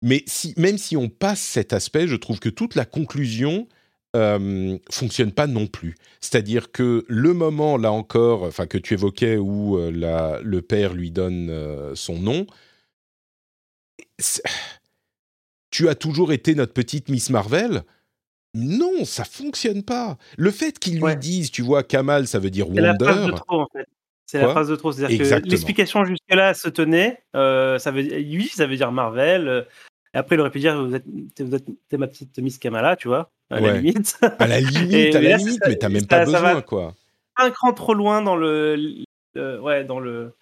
Mais si, même si on passe cet aspect, je trouve que toute la conclusion euh, fonctionne pas non plus. C'est-à-dire que le moment, là encore, enfin que tu évoquais où euh, la, le père lui donne euh, son nom, tu as toujours été notre petite Miss Marvel? Non, ça fonctionne pas. Le fait qu'ils lui Ouais. disent, tu vois, Kamal, ça veut dire C'est la phrase de Wonder. trop, en fait. C'est la phrase de trop. C'est-à-dire que l'explication jusque-là se tenait. euh, ça veut, oui, ça veut dire Marvel. Et après, il aurait pu dire vous êtes, t'es, vous êtes- t'es ma petite Miss Kamala, tu vois, à la Ouais. limite. À la limite, Et à la là, limite, ça- mais t'as même ça- pas ça besoin, va- quoi. un cran trop loin dans le, ouais, dans le,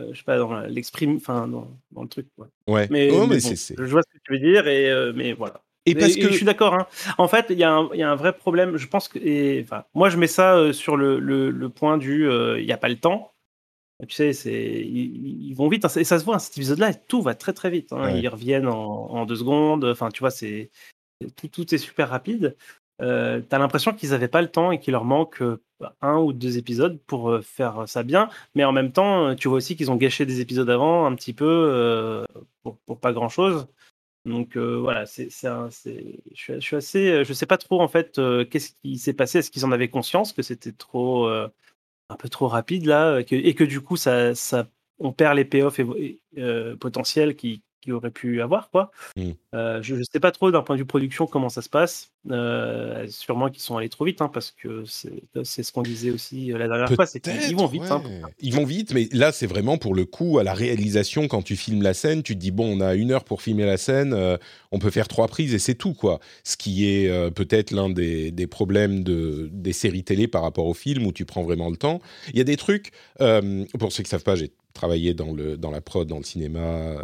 euh, je sais pas, dans l'exprime, enfin, dans, dans le truc. quoi. Ouais. Mais, Oh, mais mais bon, c'est- je vois ce que tu veux dire, et euh, mais voilà. Et parce Et- que je suis d'accord. hein. En fait, il y, a un- il y a un vrai problème. Je pense que, et, moi, je mets ça euh, sur le, le, le point du, euh, il n'y a pas le temps. Tu sais, c'est ils, ils vont vite. hein. Et ça se voit. hein, cet épisode-là, tout va très très vite. hein. Ouais. Ils reviennent en, en deux secondes. Enfin, tu vois, c'est tout, tout est super rapide. Euh, T'as l'impression qu'ils n'avaient pas le temps et qu'il leur manque euh, un ou deux épisodes pour euh, faire ça bien. Mais en même temps, euh, tu vois aussi qu'ils ont gâché des épisodes avant un petit peu euh, pour, pour pas grand-chose. Donc euh, voilà, c'est, je, suis, je suis assez, je sais pas trop en fait euh, qu'est-ce qui s'est passé. Est-ce qu'ils en avaient conscience que c'était trop, euh, un peu trop rapide là, euh, et que du coup ça, on perd les payoffs euh, potentiels qui, qui auraient pu avoir quoi. Mm. Euh, je, je sais pas trop d'un point de vue production comment ça se passe. Euh, sûrement qu'ils sont allés trop vite hein, parce que c'est, ce qu'on disait aussi euh, la dernière fois, c'est qu'ils ils vont vite. hein. Ils vont vite, mais là, c'est vraiment pour le coup à la réalisation. Quand tu filmes la scène, tu te dis bon, on a une heure pour filmer la scène, euh, on peut faire trois prises et c'est tout, quoi. Ce qui est peut-être l'un des, des problèmes de, des séries télé par rapport au film où tu prends vraiment le temps. Il y a des trucs, pour ceux qui savent pas, j'ai travaillé dans, le, dans la prod, dans le cinéma euh,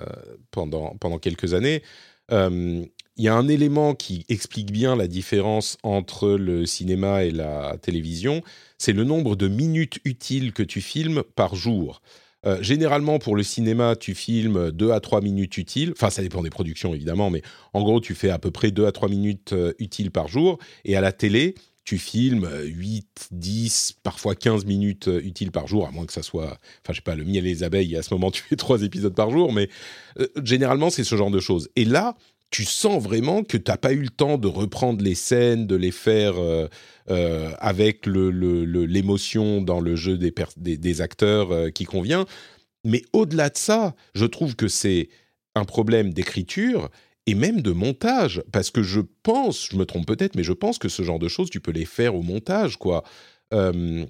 pendant, pendant quelques années. Euh, il y a un élément qui explique bien la différence entre le cinéma et la télévision, c'est le nombre de minutes utiles que tu filmes par jour. Euh, généralement, pour le cinéma, tu filmes 2 à 3 minutes utiles. Enfin, ça dépend des productions, évidemment, mais en gros, tu fais à peu près 2 à 3 minutes utiles par jour. Et à la télé, tu filmes 8, 10, parfois 15 minutes euh, utiles par jour, à moins que ça soit, enfin, je sais pas, le miel et les abeilles, à ce moment, tu fais 3 épisodes par jour, mais euh, généralement, c'est ce genre de choses. Et là, tu sens vraiment que tu n'as pas eu le temps de reprendre les scènes, de les faire euh, euh, avec l'émotion dans le jeu des, acteurs euh, qui convient. Mais au-delà de ça, je trouve que c'est un problème d'écriture et même de montage, parce que je pense, je me trompe peut-être, mais je pense que ce genre de choses, tu peux les faire au montage, quoi. Euh,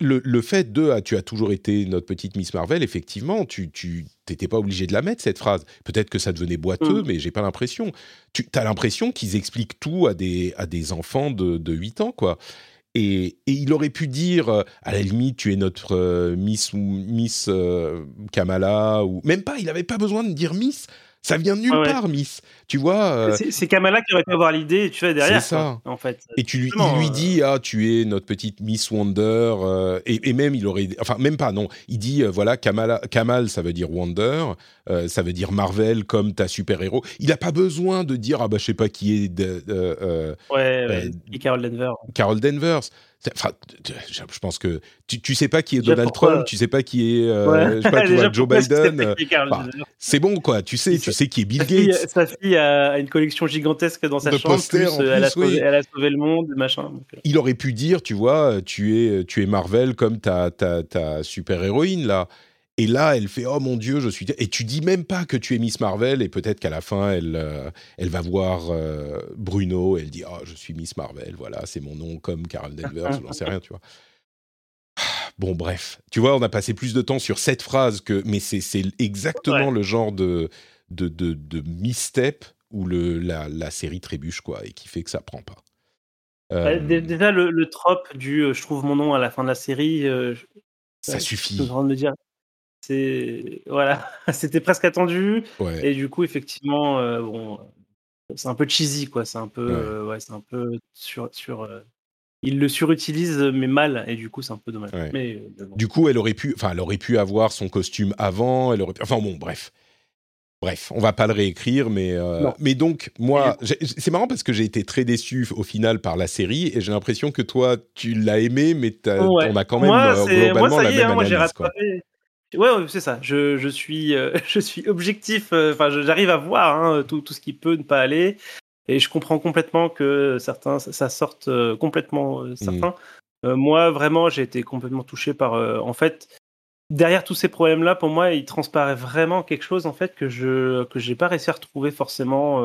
le, le fait de ah, tu as toujours été notre petite Miss Marvel, effectivement, tu tu t'étais pas obligé de la mettre cette phrase. Peut-être que ça devenait boiteux, Mm. mais j'ai pas l'impression. Tu as l'impression qu'ils expliquent tout à des à des enfants de, de 8 ans, quoi. Et, et il aurait pu dire, euh, à la limite, tu es notre euh, Miss ou Miss euh, Kamala, ou même pas. Il n'avait pas besoin de dire Miss. Ça vient de nulle ouais. part, Miss. Tu vois. euh, C'est, Kamala qui aurait pu avoir l'idée, tu vois, derrière. C'est ça. quoi, en fait. et tu lui, il lui euh, dit ah tu es notre petite Miss Wonder euh, et, et même il aurait enfin même pas non il dit voilà Kamala, Kamal ça veut dire Wonder ça veut dire Marvel comme ta super héros il a pas besoin de dire ah bah je sais pas qui est de, de- Ouais, ouais. Et Carol Denver. Carol Danvers Enfin, je pense que tu, tu sais pas qui est Donald Trump, tu sais pas qui est, euh, je sais pas, tu vois, Joe Biden. c'est bon, quoi. Tu sais, tu sais qui est Bill Gates. sa fille a une collection gigantesque dans sa chambre. plus, elle, a sauvé, elle, a sauvé, le monde, machin. Il aurait pu dire, tu vois, tu es, tu es Marvel comme ta, ta, ta super héroïne là. Et là, elle fait oh mon dieu, je suis et tu dis même pas que tu es Miss Marvel et peut-être qu'à la fin elle euh, elle va voir euh, Bruno et elle dit oh je suis Miss Marvel, voilà c'est mon nom comme Carol Danvers, j'en sais rien, tu vois. Bon bref, tu vois, on a passé plus de temps sur cette phrase que mais c'est exactement le genre de de, de, de misstep où le, la, la, série trébuche quoi et qui fait que ça prend pas. Euh, déjà le, le trope du je trouve mon nom à la fin de la série. ça suffit. Je de me dire, c'est voilà, c'était presque attendu. Et du coup, effectivement, euh, bon, c'est un peu cheesy, quoi. C'est un peu, ouais, euh, c'est un peu sur sur. Euh, il le surutilise mais mal et du coup c'est un peu dommage. Mais, Du coup, elle aurait pu, enfin, elle aurait pu avoir son costume avant. Elle aurait, enfin bon, bref. Bref, on va pas le réécrire, mais mais donc moi, c'est marrant parce que j'ai été très déçu au final par la série et j'ai l'impression que toi tu l'as aimé, mais on a quand même globalement la même hein, analyse. Moi, Ouais, c'est ça. Je, je suis, euh, je suis objectif. Euh, enfin, j'arrive à voir hein, tout, tout, ce qui peut ne pas aller. Et je comprends complètement que certains, ça sorte euh, complètement mmh. certains. moi, vraiment, j'ai été complètement touché par. en fait, derrière tous ces problèmes-là, pour moi, il transparaît vraiment quelque chose en fait que je que j'ai pas réussi à retrouver forcément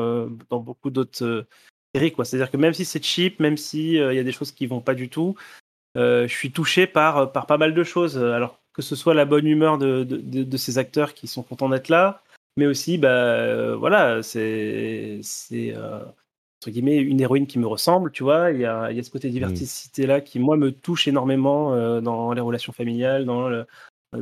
dans beaucoup d'autres séries. Quoi. C'est-à-dire que même si c'est cheap, même si il y a des choses qui vont pas du tout, je suis touché par par pas mal de choses. Alors que ce soit la bonne humeur de, de, ces acteurs qui sont contents d'être là, mais aussi, bah, euh, voilà, c'est, c'est euh, entre guillemets une héroïne qui me ressemble, tu vois. Il y a, il y a ce côté diversité là qui, moi, me touche énormément euh, dans les relations familiales, dans le,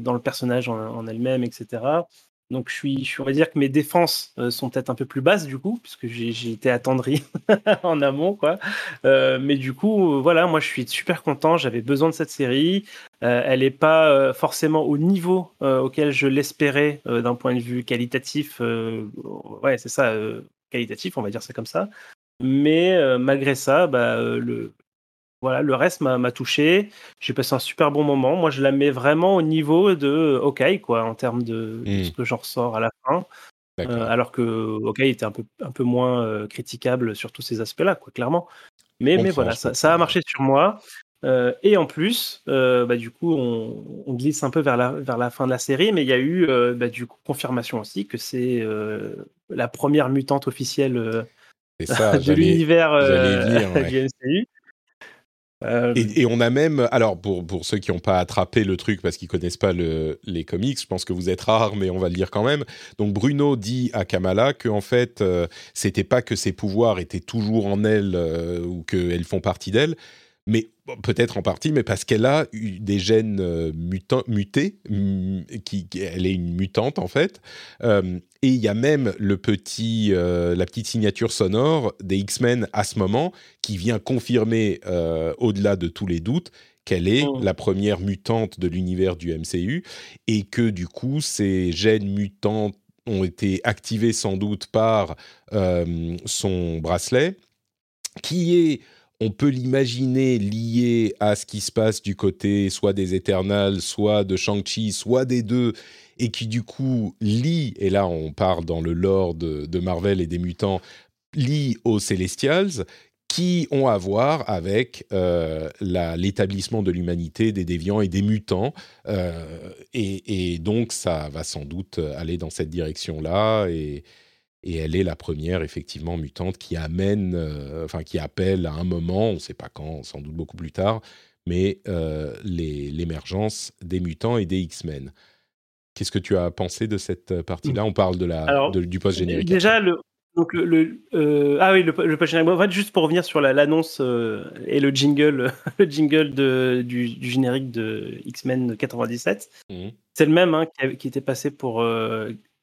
dans le personnage en, elle-même, etc. Donc je suis, je va dire que mes défenses euh, sont peut-être un peu plus basses du coup, puisque j'ai été attendri en amont, quoi. Euh, mais du coup, euh, voilà, moi je suis super content. J'avais besoin de cette série. elle n'est pas forcément au niveau auquel je l'espérais d'un point de vue qualitatif. ouais, c'est ça, qualitatif, on va dire ça comme ça. Mais malgré ça, bah, le, voilà, le reste m'a touché. J'ai passé un super bon moment. Moi, je la mets vraiment au niveau de OK, quoi, en termes de, ce mmh. que j'en ressors à la fin. Euh, alors que OK était un peu, un peu moins euh, critiquable sur tous ces aspects-là, quoi, clairement. Mais, mais voilà, ça, a marché sur moi. Euh, et en plus, bah, du coup, on, glisse un peu vers la, vers la fin de la série, mais il y a eu bah, du coup confirmation aussi que c'est la première mutante officielle de l'univers du MCU. Euh, et, on a même, alors pour, pour ceux qui n'ont pas attrapé le truc parce qu'ils connaissent pas le, les comics, je pense que vous êtes rares, mais on va le dire quand même. Donc Bruno dit à Kamala que en fait, euh, c'était pas que ses pouvoirs étaient toujours en elle euh, ou qu'elles font partie d'elle, mais peut-être en partie, mais parce qu'elle a eu des gènes euh, mutés, qui, elle est une mutante en fait. Euh, et il y a même le petit, euh, la petite signature sonore des X-Men à ce moment qui vient confirmer, au-delà de tous les doutes, qu'elle est oh. la première mutante de l'univers du MCU et que du coup ces gènes mutants ont été activés sans doute par son bracelet, qui est on peut l'imaginer lié à ce qui se passe du côté soit des Eternals, soit de Shang-Chi, soit des deux, et qui du coup lie, et là on part dans le lore de, Marvel et des mutants, lie aux Celestials, qui ont à voir avec euh, l'établissement de l'humanité, des déviants et des mutants. Euh, et, et, donc ça va sans doute aller dans cette direction-là. Et, et elle est la première, effectivement, mutante qui amène, euh, enfin, qui appelle à un moment, on ne sait pas quand, sans doute beaucoup plus tard, mais euh, l'émergence des mutants et des X-Men. Qu'est-ce que tu as pensé de cette partie-là? On parle de la, du post-générique. Déjà, le, donc le, euh, ah oui, le, post-générique. En fait, juste pour revenir sur l'annonce et le jingle, le jingle de, du, générique de X-Men 97, mmh. c'est le même hein, qui, qui, était passé pour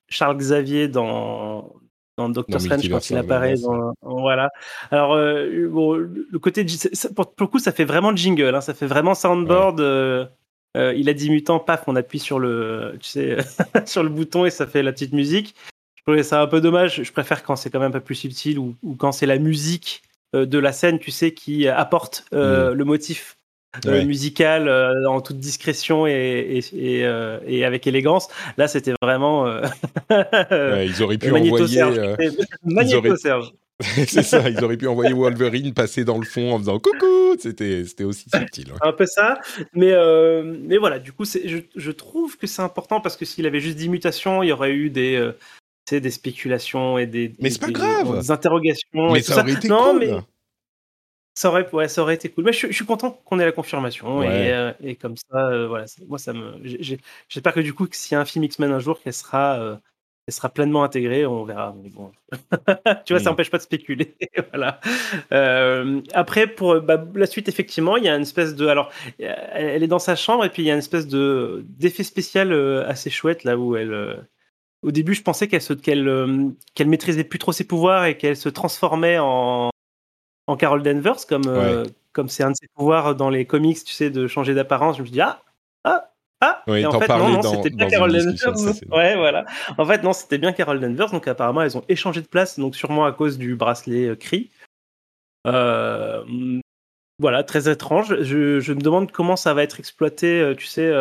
Charles Xavier dans dans Doctor Strange quand il apparaît. Dans, voilà. Alors, euh, bon, le côté. pour, le coup, ça fait vraiment jingle. Hein, ça fait vraiment soundboard. Euh, euh, il a dit mutant, paf, on appuie sur le, tu sais, sur le bouton et ça fait la petite musique. Je trouvais ça un peu dommage. Je préfère quand c'est quand même un peu plus subtil ou, ou quand c'est la musique de la scène, tu sais, qui apporte mm. le motif euh, musical euh, en toute discrétion et, et, euh, et, avec élégance. Là, c'était vraiment. ouais, ils auraient pu envoyer. Magnéto Serge. c'est ça, ils auraient pu envoyer Wolverine passer dans le fond en faisant coucou. C'était, aussi subtil. Un peu ça, mais mais voilà. Du coup, je, je, trouve que c'est important parce que s'il avait juste 10 mutations, il y aurait eu des des spéculations et des. Mais c'est pas grave. Des interrogations. Mais ça aurait été non, cool. Mais ça aurait, ouais, ça aurait été cool. Mais je, suis content qu'on ait la confirmation. Et, euh, et, comme ça, euh, voilà, moi, ça me. J'espère que du coup, s'il y a un film X-Men un jour, qu'elle sera, euh, sera pleinement intégrée, on verra. Bon. tu vois, ça n'empêche pas de spéculer. voilà. après, pour bah, la suite, effectivement, il y a une espèce de. Alors, elle est dans sa chambre et puis il y a une espèce de d'effet spécial assez chouette là où elle. au début, je pensais qu'elle qu'elle qu'elle maîtrisait plus trop ses pouvoirs et qu'elle se transformait en en Carol Danvers, comme euh, comme c'est un de ses pouvoirs dans les comics, tu sais, de changer d'apparence. Je me suis dit ah ah ah. et en fait non, non c'était bien Carol Danvers. ouais, voilà. En fait non, c'était bien Carol Danvers. Donc apparemment elles ont échangé de place, donc sûrement à cause du bracelet euh, Cri. Euh, voilà, très étrange. Je, je, me demande comment ça va être exploité. Tu sais,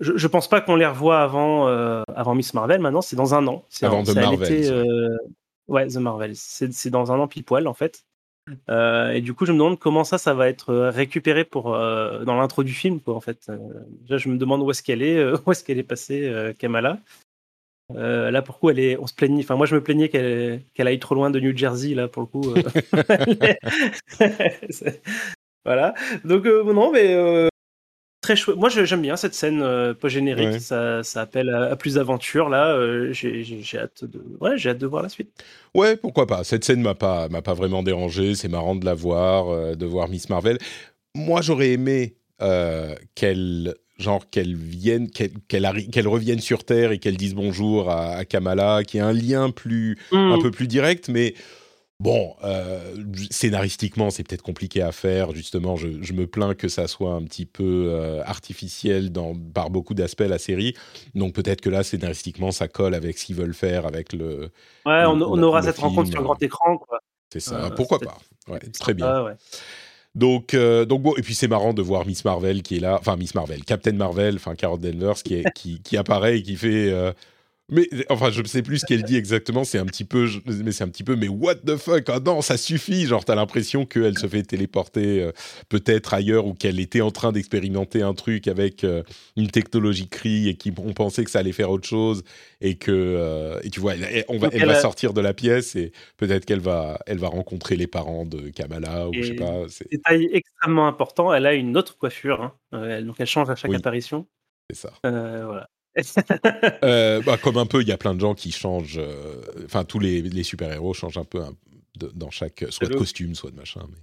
je, je pense pas qu'on les revoit avant avant Miss Marvel. Maintenant, c'est dans un an. Avant de Marvel. ouais, The Marvel. C'est dans un an pile poil en fait. Euh, et du coup, je me demande comment ça, ça va être euh, récupéré pour euh, dans l'intro du film, quoi. En fait, déjà, je me demande où est-ce qu'elle est, où est-ce qu'elle est passée, Kamala. là, pourquoi elle est On se plaignait. Enfin, moi, je me plaignais qu'elle qu'elle aille trop loin de New Jersey, là, pour le coup. voilà. Donc, non, mais moi, j'aime bien cette scène euh, post-générique. Ça, ça, appelle à, plus d'aventure. Là, euh, j'ai hâte de, ouais, hâte de voir la suite. Ouais, pourquoi pas. Cette scène m'a pas, m'a pas vraiment dérangé. C'est marrant de la voir, euh, de voir Miss Marvel. Moi, j'aurais aimé qu'elle, genre, qu'elle vienne, qu'elle, qu'elle, revienne sur Terre et qu'elle dise bonjour à, Kamala, qui ait un lien plus, un mmh. peu plus direct, mais Bon, euh, scénaristiquement, c'est peut-être compliqué à faire. Justement, je, me plains que ça soit un petit peu euh, artificiel dans, par beaucoup d'aspects la série. Donc peut-être que là, scénaristiquement, ça colle avec ce qu'ils veulent faire avec le. Ouais, on, aura cette rencontre sur grand écran. C'est ça. Euh, Pourquoi pas? ouais, Très bien. Donc, donc bon, et puis c'est marrant de voir Miss Marvel qui est là, enfin Miss Marvel, Captain Marvel, enfin Carol Danvers qui, est, qui, qui apparaît et qui fait mais enfin, je ne sais plus ce qu'elle dit exactement. C'est un petit peu, mais c'est un petit peu, mais what the fuck Ah non, ça suffit. Genre, t'as l'impression qu'elle se fait téléporter euh, peut-être ailleurs ou qu'elle était en train d'expérimenter un truc avec euh, une technologie CRI et qu'on pensait que ça allait faire autre chose et que euh, et tu vois, elle, on va, elle, va sortir de la pièce et peut-être qu'elle va, elle va rencontrer les parents de Kamala ou je sais pas. Détail extrêmement important. Elle a une autre coiffure, hein. donc elle change à chaque apparition. C'est ça. voilà. Euh, bah, comme un peu, il y a plein de gens qui changent. Euh, enfin, tous les, super-héros changent un peu dans chaque. soit de costume, soit de machin. Mais...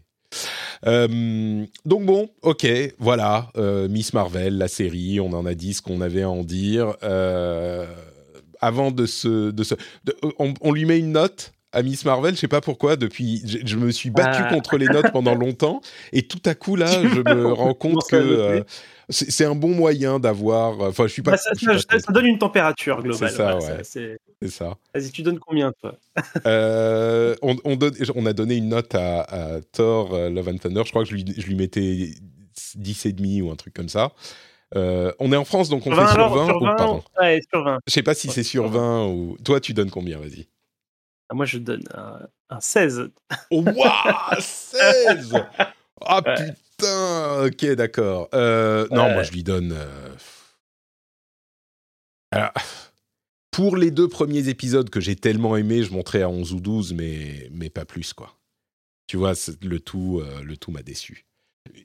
Euh, donc bon, ok, voilà, Miss Marvel, la série, on en a dit ce qu'on avait à en dire. avant de se, de se on, lui met une note à Miss Marvel, je sais pas pourquoi, depuis, je, me suis battu ah. contre les notes pendant longtemps, et tout à coup là, je me rends compte que euh, c'est un bon moyen d'avoir. Enfin, je suis pas. Bah, ça, donne une température globale. C'est ça, ouais. C'est ça. Vas-y, tu donnes combien toi? Euh, on, on, a donné une note à, Thor euh, Love and Thunder. Je crois que je lui, je lui mettais 10 et demi ou un truc comme ça. on est en France, donc on fait sur 20, sur 20 pardon. Ouais, sur 20. Je sais pas si c'est sur 20 ou. Toi, tu donnes combien Vas-y. Ah, moi, je donne un, 16. Oh, waouh 16 Ah putain Ok, d'accord. Euh, non, moi, je lui donne... Euh, pour les deux premiers épisodes que j'ai tellement aimés, je monterais à 11 ou 12, mais, mais pas plus, quoi. Tu vois, le tout, euh, le tout m'a déçu.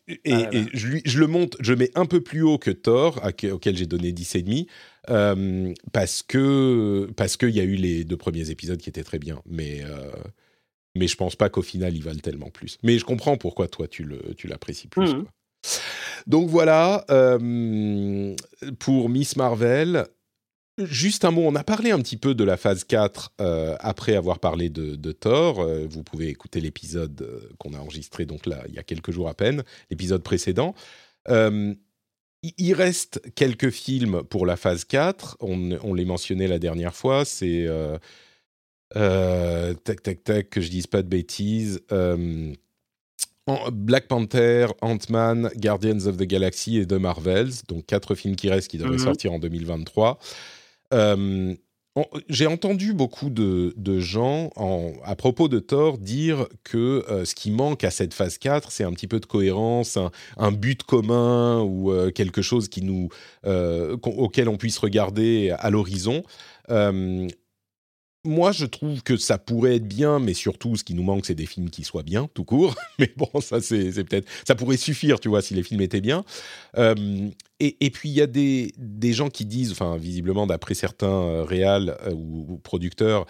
Et, ah je, je, le monte, je mets un peu plus haut que Thor, auquel j'ai donné 10,5, euh, parce que parce qu'il y a eu les deux premiers épisodes qui étaient très bien, mais euh, mais je pense pas qu'au final ils valent tellement plus. Mais je comprends pourquoi toi tu le tu l'apprécies plus. Mmh. Donc voilà euh, pour Miss Marvel. Juste un mot, on a parlé un petit peu de la phase 4 euh, après avoir parlé de, Thor. Euh, vous pouvez écouter l'épisode euh, qu'on a enregistré donc là il y a quelques jours à peine, l'épisode précédent. il reste quelques films pour la phase 4. On, on les mentionnait la dernière fois. C'est tac tac tac que je dise pas de bêtises. Black Panther, Ant-Man, Guardians of the Galaxy et The Marvels, donc quatre films qui restent qui devraient Mhm. sortir en 2023. Euh, J'ai entendu beaucoup de, gens en- à propos de Thor dire que euh, ce qui manque à cette phase 4, c'est un petit peu de cohérence, un, but commun ou euh, quelque chose auquel on puisse regarder à l'horizon. Moi, je trouve que ça pourrait être bien, mais surtout, ce qui nous manque, c'est des films qui soient bien, tout court. Mais bon, ça, c'est peut-être. Ça pourrait suffire, tu vois, si les films étaient bien. Euh, et, puis, il y a des, gens qui disent, enfin, visiblement, d'après certains euh, réals euh, ou producteurs,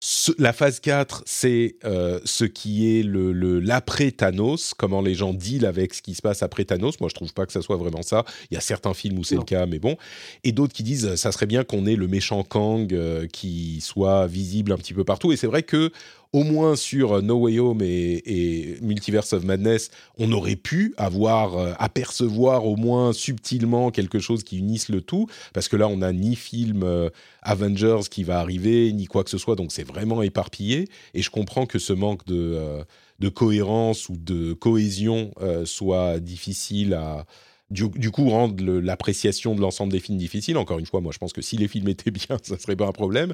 ce- la phase 4, c'est euh, ce qui est le le- l'après-Thanos, comment les gens deal avec ce qui se passe après Thanos. Moi, je trouve pas que ça soit vraiment ça. Il y a certains films où c'est le cas, mais bon. Et d'autres qui disent, euh, ça serait bien qu'on ait le méchant Kang euh, qui soit visible un petit peu partout. Et c'est vrai que, au moins sur euh, No Way Home et, Multiverse of Madness, on aurait pu avoir, euh, apercevoir au moins subtilement quelque chose qui unisse le tout. Parce que là, on n'a ni film euh, Avengers qui va arriver, ni quoi que ce soit. Donc, c'est vraiment éparpillé. Et je comprends que ce manque de, cohérence ou de cohésion soit difficile à. Du, coup, rendre l'appréciation de l'ensemble des films difficile. Encore une fois, moi, je pense que si les films étaient bien, ça serait pas un problème.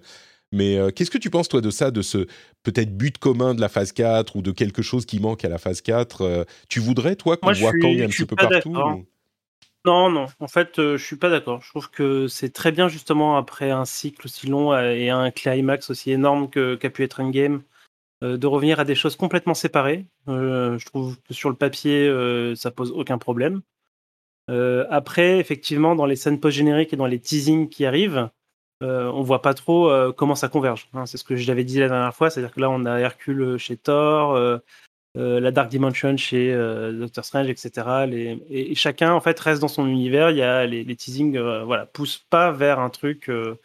Mais euh, qu'est-ce que tu penses, toi, de ça, de ce peut-être but commun de la phase 4 ou de quelque chose qui manque à la phase 4 Euh, Tu voudrais, toi, qu'on voit Kang un petit peu partout ou- Non, non. En fait, euh, je suis pas d'accord. Je trouve que c'est très bien justement après un cycle aussi long euh, et un climax aussi énorme que qu'a pu être Endgame, de revenir à des choses complètement séparées. Je trouve que sur le papier, ça pose aucun problème. Après, effectivement, dans les scènes post-génériques et dans les teasings qui arrivent, euh, on voit pas trop euh, comment ça converge. hein. c'est ce que j'avais dit la dernière fois, c'est-à-dire que là, on a Hercule chez Thor. euh, euh, la Dark Dimension chez Doctor Strange, etc. Les, et, et chacun en fait reste dans son univers. Il y a les, les teasings, voilà, poussent pas vers un truc. on,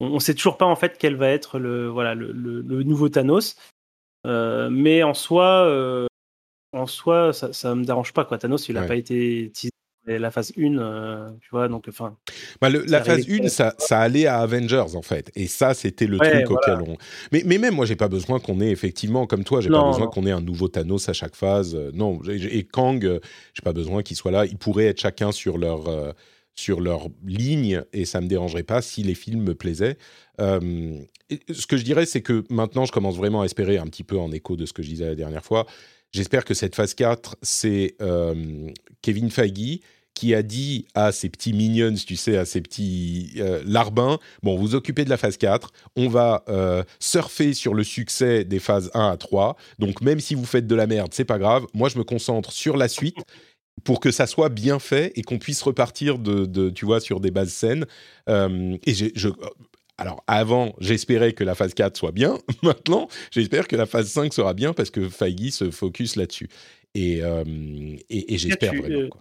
on sait toujours pas en fait quel va être le voilà le, le- le nouveau Thanos. Mais en soi, en soi, ça, ça me dérange pas quoi. Thanos, il a Ouais. pas été teasé dès la phase 1, euh, tu vois. Donc enfin, Bah, la phase arrive 1, ça, ça allait à Avengers, en fait. Et ça, c'était le Ouais, truc voilà. auquel on... Mais, mais même, moi, j'ai pas besoin qu'on ait, effectivement, comme toi, j'ai pas besoin qu'on ait un nouveau Thanos à chaque phase. Euh, non, et Kang, euh, j'ai pas besoin qu'il soit là. Ils pourraient être chacun sur leur, euh, sur leur ligne, et ça me dérangerait pas si les films me plaisaient. Euh, et ce que je dirais, c'est que maintenant, je commence vraiment à espérer, un petit peu en écho de ce que je disais la dernière fois, j'espère que cette phase 4, c'est Kevin Feige qui a dit à ses petits minions, tu sais, à ses petits euh, larbins, bon, vous occupez de la phase 4, on va euh, surfer sur le succès des phases 1 à 3, donc même si vous faites de la merde, c'est pas grave, moi je me concentre sur la suite pour que ça soit bien fait et qu'on puisse repartir de, de, tu vois, sur des bases saines. Euh, et je, alors avant, j'espérais que la phase 4 soit bien. Maintenant, j'espère que la phase 5 sera bien parce que Feige se focus là-dessus. Et, euh, et, et j'espère vraiment. quoi.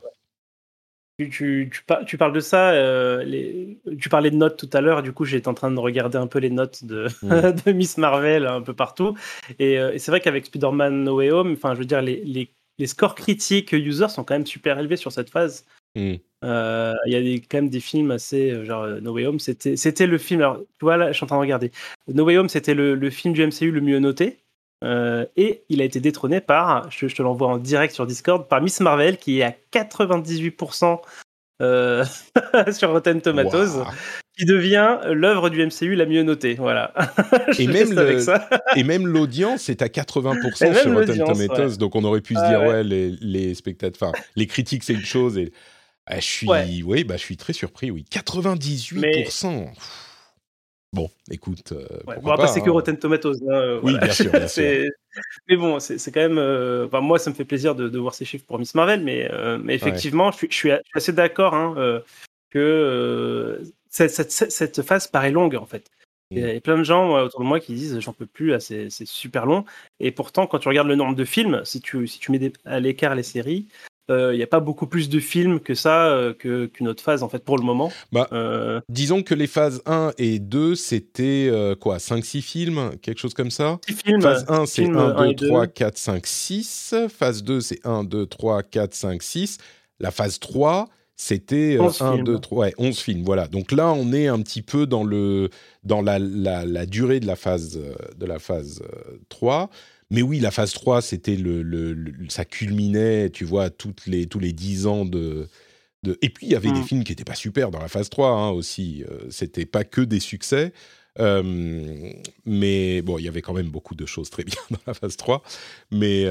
Tu, tu, tu, par- tu parles de ça. euh, les, tu parlais de notes tout à l'heure. Du coup, j'étais en train de regarder un peu les notes de, de Miss Marvel un peu partout. Et, euh, et c'est vrai qu'avec Spider-Man No Way Home, enfin, je veux dire, les, les, les scores critiques user sont quand même super élevés sur cette phase. Mm. Euh, Il y a des, quand même des films assez genre No Way Home, c'était c'était le film. Alors, tu vois là, je suis en train de regarder. No Way Home, c'était le, le film du MCU le mieux noté. Euh, et il a été détrôné par, je, je te l'envoie en direct sur Discord, par Miss Marvel qui est à 98% euh, sur Rotten Tomatoes, qui devient l'œuvre du MCU la mieux notée. Voilà. Et même laisse avec le- ça. Et même l'audience est à 80% Et même sur Rotten Tomatoes, ouais. donc on aurait pu se dire, ouais. ouais, les, les spectateurs, enfin, les critiques, c'est une chose. Et, Ah, je suis, Ouais. oui, bah, je suis très surpris, oui. 98%. Bon, écoute, euh, Ouais, bon, après, que hein. Rotten Tomatoes. hein, euh, Oui, voilà. bien sûr, bien Mais bon, c'est quand même. euh, enfin, moi, ça me fait plaisir de, de voir ces chiffres pour Miss Marvel, mais, euh, mais effectivement, je, suis, je suis a- je suis assez d'accord hein, euh, que cette, cette- cette- cette phase paraît longue, en fait. Il y a plein de gens autour de moi qui disent j'en peux plus, c'est c'est super long. Et pourtant, quand tu regardes le nombre de films, si tu, si tu mets des- à l'écart les séries, euh, il n'y a pas beaucoup plus de films que ça, euh, qu'une autre phase, en fait, pour le moment. Bah, Euh, Disons que les phases 1 et 2, c'était euh, quoi 5-6 films Quelque chose comme ça? Films, Phase 1, c'est films 1, un 2, et deux. 3, 4, 5, 6. Phase 2, c'est 1, 2, 3, 4, 5, 6. La phase 3, c'était euh, 11 1, films. 2, 3, ouais, 11 films. Voilà. Donc là, on est un petit peu dans, le, dans la, la, la durée de la phase, euh, de la phase euh, 3. Mais oui, la phase 3, c'était le, le, ça culminait, tu vois, toutes les, tous les 10 ans de, de... Et puis, il y avait des mm. films qui n'étaient pas super dans la phase 3 hein, aussi. c'était pas que des succès. mais bon, il y avait quand même beaucoup de choses très bien dans la phase 3. Mais,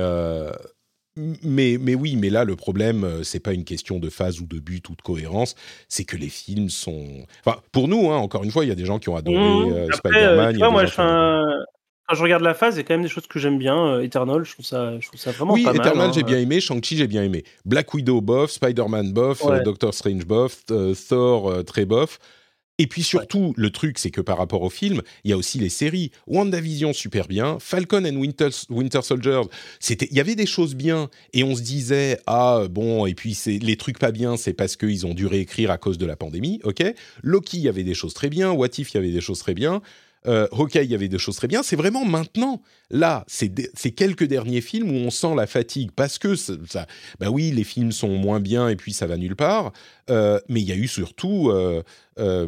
mais, mais oui, mais là, le problème, euh, c'est pas une question de phase ou de but ou de cohérence, c'est que les films sont. Enfin, pour nous, hein, encore une fois, il y a des gens qui ont adoré mmh. euh, Spider-Man. Euh, moi, quand je regarde la phase, il y a quand même des choses que j'aime bien. Eternal, je trouve ça, je trouve ça vraiment oui, pas Eternal, mal. Oui, j'ai hein. bien aimé. Shang-Chi, j'ai bien aimé. Black Widow, bof. Spider-Man, bof. Doctor Strange, bof. Thor, très bof. Et puis surtout, le truc, c'est que par rapport au film, il y a aussi les séries. WandaVision, super bien. Falcon and Winter, Winter Soldier, c'était, il y avait des choses bien. Et on se disait, ah bon, et puis c'est les trucs pas bien, c'est parce qu'ils ont dû réécrire à cause de la pandémie, ok. Loki, il y avait des choses très bien. What If, il y avait des choses très bien. Euh, il y avait des choses très bien. C'est vraiment maintenant, là, c'est quelques derniers films où on sent la fatigue parce que ça, bah oui, les films sont moins bien et puis ça va nulle part. Euh, mais il y a eu surtout euh, euh,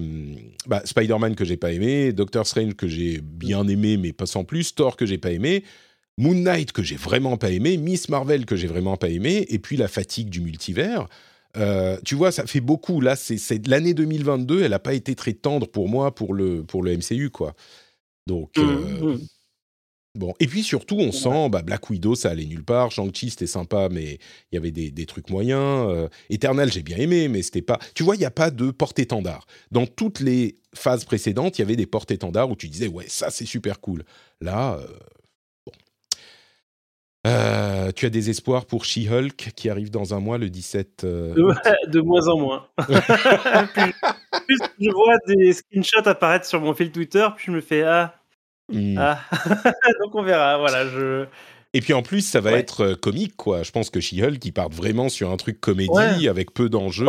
bah, Spider-Man que j'ai pas aimé, Doctor Strange que j'ai bien aimé mais pas sans plus, Thor que j'ai pas aimé. Moon Knight que j'ai vraiment pas aimé, Miss Marvel que j'ai vraiment pas aimé, et puis la fatigue du multivers. Euh, tu vois, ça fait beaucoup. Là, c'est l'année 2022, elle n'a pas été très tendre pour moi pour le, pour le MCU, quoi. Donc, mmh, euh, mmh. bon. Et puis surtout, on sent, bah, Black Widow, ça allait nulle part. Shang-Chi, c'était sympa, mais il y avait des, des trucs moyens. Euh, Eternal, j'ai bien aimé, mais c'était pas. Tu vois, il n'y a pas de porte-étendard. Dans toutes les phases précédentes, il y avait des porte-étendards où tu disais, ouais, ça, c'est super cool. Là, euh, tu as des espoirs pour She-Hulk qui arrive dans un mois, le 17 euh, de, moins en moins. plus, je vois des screenshots apparaître sur mon fil Twitter, puis je me fais Ah. Hmm. ah. Donc on verra. Voilà, je. Et puis en plus, ça va être euh, comique, quoi. Je pense que She-Hulk, qui part vraiment sur un truc comédie avec peu d'enjeux.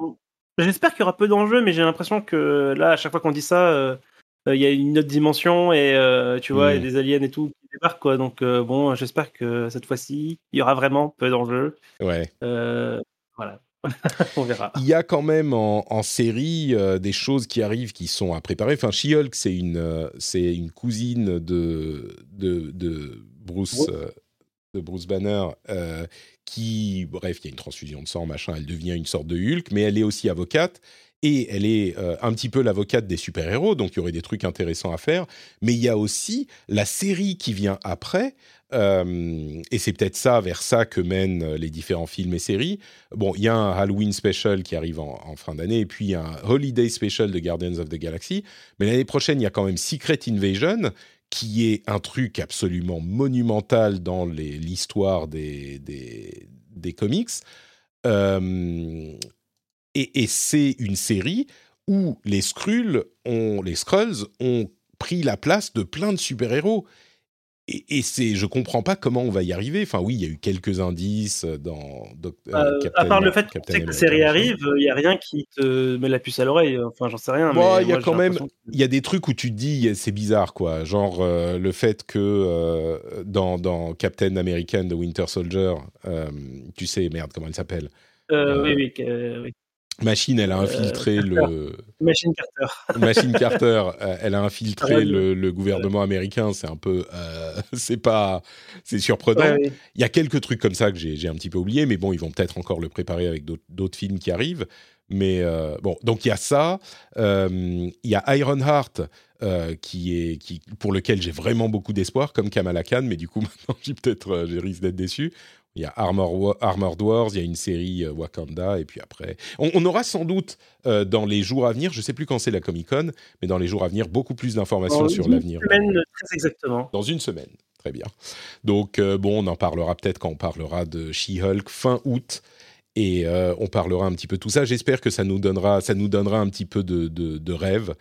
Oh, j'espère qu'il y aura peu d'enjeux, mais j'ai l'impression que là, à chaque fois qu'on dit ça, il y a une autre dimension et tu vois, hmm. des aliens et tout débarque quoi. Donc euh, bon, j'espère que cette fois-ci, il y aura vraiment peu d'enjeux. Ouais. Euh, voilà. On verra. Il y a quand même en, série euh, des choses qui arrivent qui sont à préparer. Enfin, She-Hulk, c'est une, c'est une cousine de, de, de Bruce, de Bruce Banner qui, bref, il y a une transfusion de sang, machin, elle devient une sorte de Hulk, mais elle est aussi avocate et elle est euh, un petit peu l'avocate des super-héros, donc il y aurait des trucs intéressants à faire. Mais il y a aussi la série qui vient après, euh, et c'est peut-être ça, vers ça que mènent les différents films et séries. Bon, il y a un Halloween special qui arrive en, fin d'année, et puis un Holiday special de Guardians of the Galaxy. Mais l'année prochaine, il y a quand même Secret Invasion, qui est un truc absolument monumental dans l'histoire des, des, des, comics. Euh, et, c'est une série où les Skrulls ont, les Skrulls ont pris la place de plein de super-héros. Et, et c'est, je comprends pas comment on va y arriver. Enfin, oui, il y a eu quelques indices dans. Euh, euh, à part le fait que la série arrive, il y a rien qui te met la puce à l'oreille. Enfin, j'en sais rien. il y a quand même, il y a des trucs où tu te dis, c'est bizarre, quoi. Genre euh, le fait que dans, dans, Captain American de Winter Soldier, tu sais, merde, comment elle s'appelle? Oui, oui, oui. Machine, elle a infiltré le. Machine Carter. Machine Carter, euh, elle a infiltré le, gouvernement américain. C'est un peu, euh, c'est pas, c'est surprenant. Il y a quelques trucs comme ça que j'ai un petit peu oublié, mais bon, ils vont peut-être encore le préparer avec d'autres films qui arrivent. Mais euh, bon, donc il y a ça. Il y a Ironheart qui est, qui, pour lequel j'ai vraiment beaucoup d'espoir, comme Kamala Khan, mais du coup maintenant j'ai peut-être, j'ai risque d'être déçu. Il y a Armor, Armored Wars, il y a une série euh, Wakanda, et puis après. On, aura sans doute euh, dans les jours à venir, je ne sais plus quand c'est la Comic Con, mais dans les jours à venir, beaucoup plus d'informations sur l'avenir. Dans une semaine, très exactement. Dans une semaine, très bien. Donc, euh, bon, on en parlera peut-être quand on parlera de She-Hulk fin août. Et on parlera un petit peu de tout ça. J'espère que ça nous donnera, ça nous donnera un petit peu de, de, rêve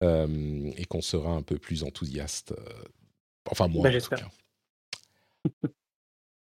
et qu'on sera un peu plus enthousiaste. enfin, moi, ben, en tout cas.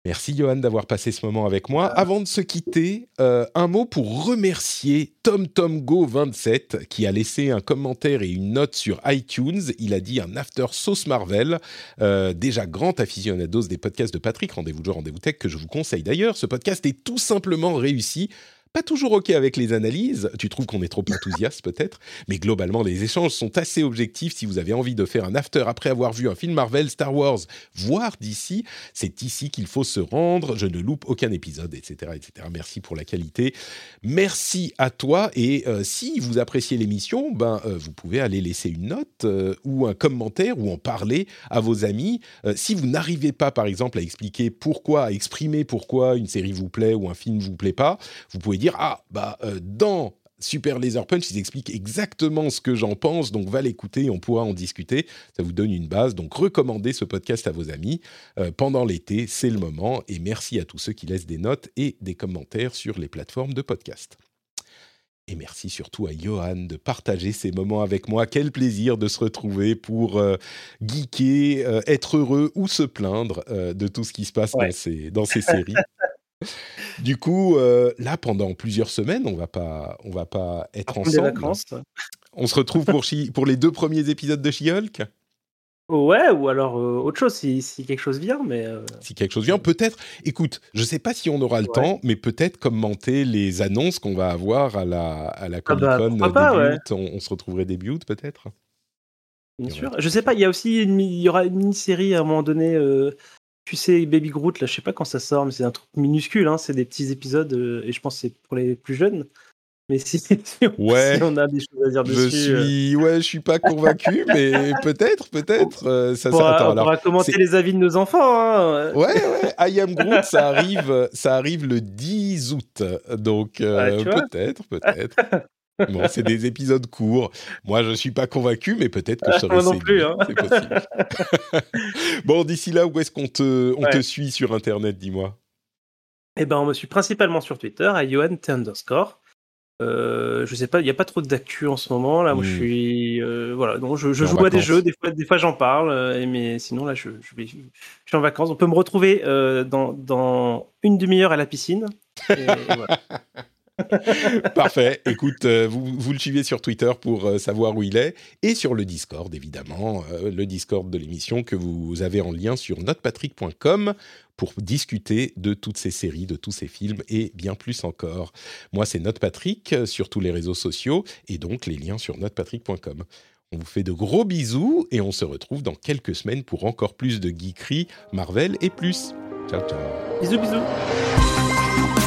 Merci Johan d'avoir passé ce moment avec moi. Avant de se quitter, euh, un mot pour remercier TomTomGo27 qui a laissé un commentaire et une note sur iTunes. Il a dit un after sauce Marvel. Euh, déjà grand aficionados des podcasts de Patrick, rendez-vous de rendez-vous tech, que je vous conseille d'ailleurs. Ce podcast est tout simplement réussi pas toujours OK avec les analyses, tu trouves qu'on est trop enthousiaste peut-être, mais globalement les échanges sont assez objectifs. Si vous avez envie de faire un after après avoir vu un film Marvel, Star Wars, voire d'ici, c'est ici qu'il faut se rendre. Je ne loupe aucun épisode, etc. etc. Merci pour la qualité. Merci à toi et euh, si vous appréciez l'émission, ben, euh, vous pouvez aller laisser une note euh, ou un commentaire ou en parler à vos amis. si vous n'arrivez pas par exemple à expliquer pourquoi, à exprimer pourquoi une série vous plaît ou un film vous plaît pas, vous pouvez dire ah bah euh, dans Super Laser Punch, ils expliquent exactement ce que j'en pense, donc va l'écouter, on pourra en discuter. Ça vous donne une base. Donc recommandez ce podcast à vos amis euh, pendant l'été, c'est le moment. Et merci à tous ceux qui laissent des notes et des commentaires sur les plateformes de podcast. Et merci surtout à Johan de partager ces moments avec moi. Quel plaisir de se retrouver pour euh, geeker, être heureux ou se plaindre de tout ce qui se passe dans, ces, dans ces séries. Du coup, euh, là, pendant plusieurs semaines, on va pas, on va pas être ensemble. On se retrouve pour, pour les deux premiers épisodes de She-Hulk? Ouais, ou alors euh, autre chose si, quelque chose vient, mais euh, si quelque chose vient, peut-être. Écoute, je sais pas si on aura le temps, mais peut-être commenter les annonces qu'on va avoir à la à la Comic Con ah bah, on, se retrouverait début août, peut-être? Bien sûr. Je sais pas. Il y a aussi il y aura une mini-série à un moment donné tu sais, Baby Groot, là, je sais pas quand ça sort, mais c'est un truc minuscule, hein, c'est des petits épisodes, euh, et je pense que c'est pour les plus jeunes. Mais si, ouais, on a des choses à dire je dessus. Euh. Suis, ouais, je suis pas convaincu, mais peut-être, peut-être. Euh, ça, on pourra, on pourra commenter les avis de nos enfants. Hein. Ouais, ouais. I Am Groot, ça arrive, ça arrive le 10 août. Donc, peut-être, peut-être. Bon, c'est des épisodes courts. Moi, je ne suis pas convaincu, mais peut-être que je serai Moi non plus, hein. C'est possible. bon, d'ici là, où est-ce qu'on te, on te suit sur Internet, dis-moi? Eh ben, on me suit principalement sur Twitter, à Yohan underscore. Euh, je sais pas, il n'y a pas trop d'actu en ce moment. Là, moi, je hmm. suis, euh, voilà, donc je, joue à des jeux. Des fois, des fois, j'en parle, euh, mais sinon là, je, je, suis en vacances. On peut me retrouver euh, dans, dans, une demi-heure à la piscine. Et, voilà. Parfait. Écoute, euh, vous, le suivez sur Twitter pour euh, savoir où il est et sur le Discord, évidemment, euh, le Discord de l'émission que vous avez en lien sur notrepatrick.com pour discuter de toutes ces séries, de tous ces films et bien plus encore. Moi, c'est Notepatrick sur tous les réseaux sociaux et donc les liens sur notrepatrick.com. On vous fait de gros bisous et on se retrouve dans quelques semaines pour encore plus de geekery, Marvel et plus. Ciao, ciao. Bisous, bisous.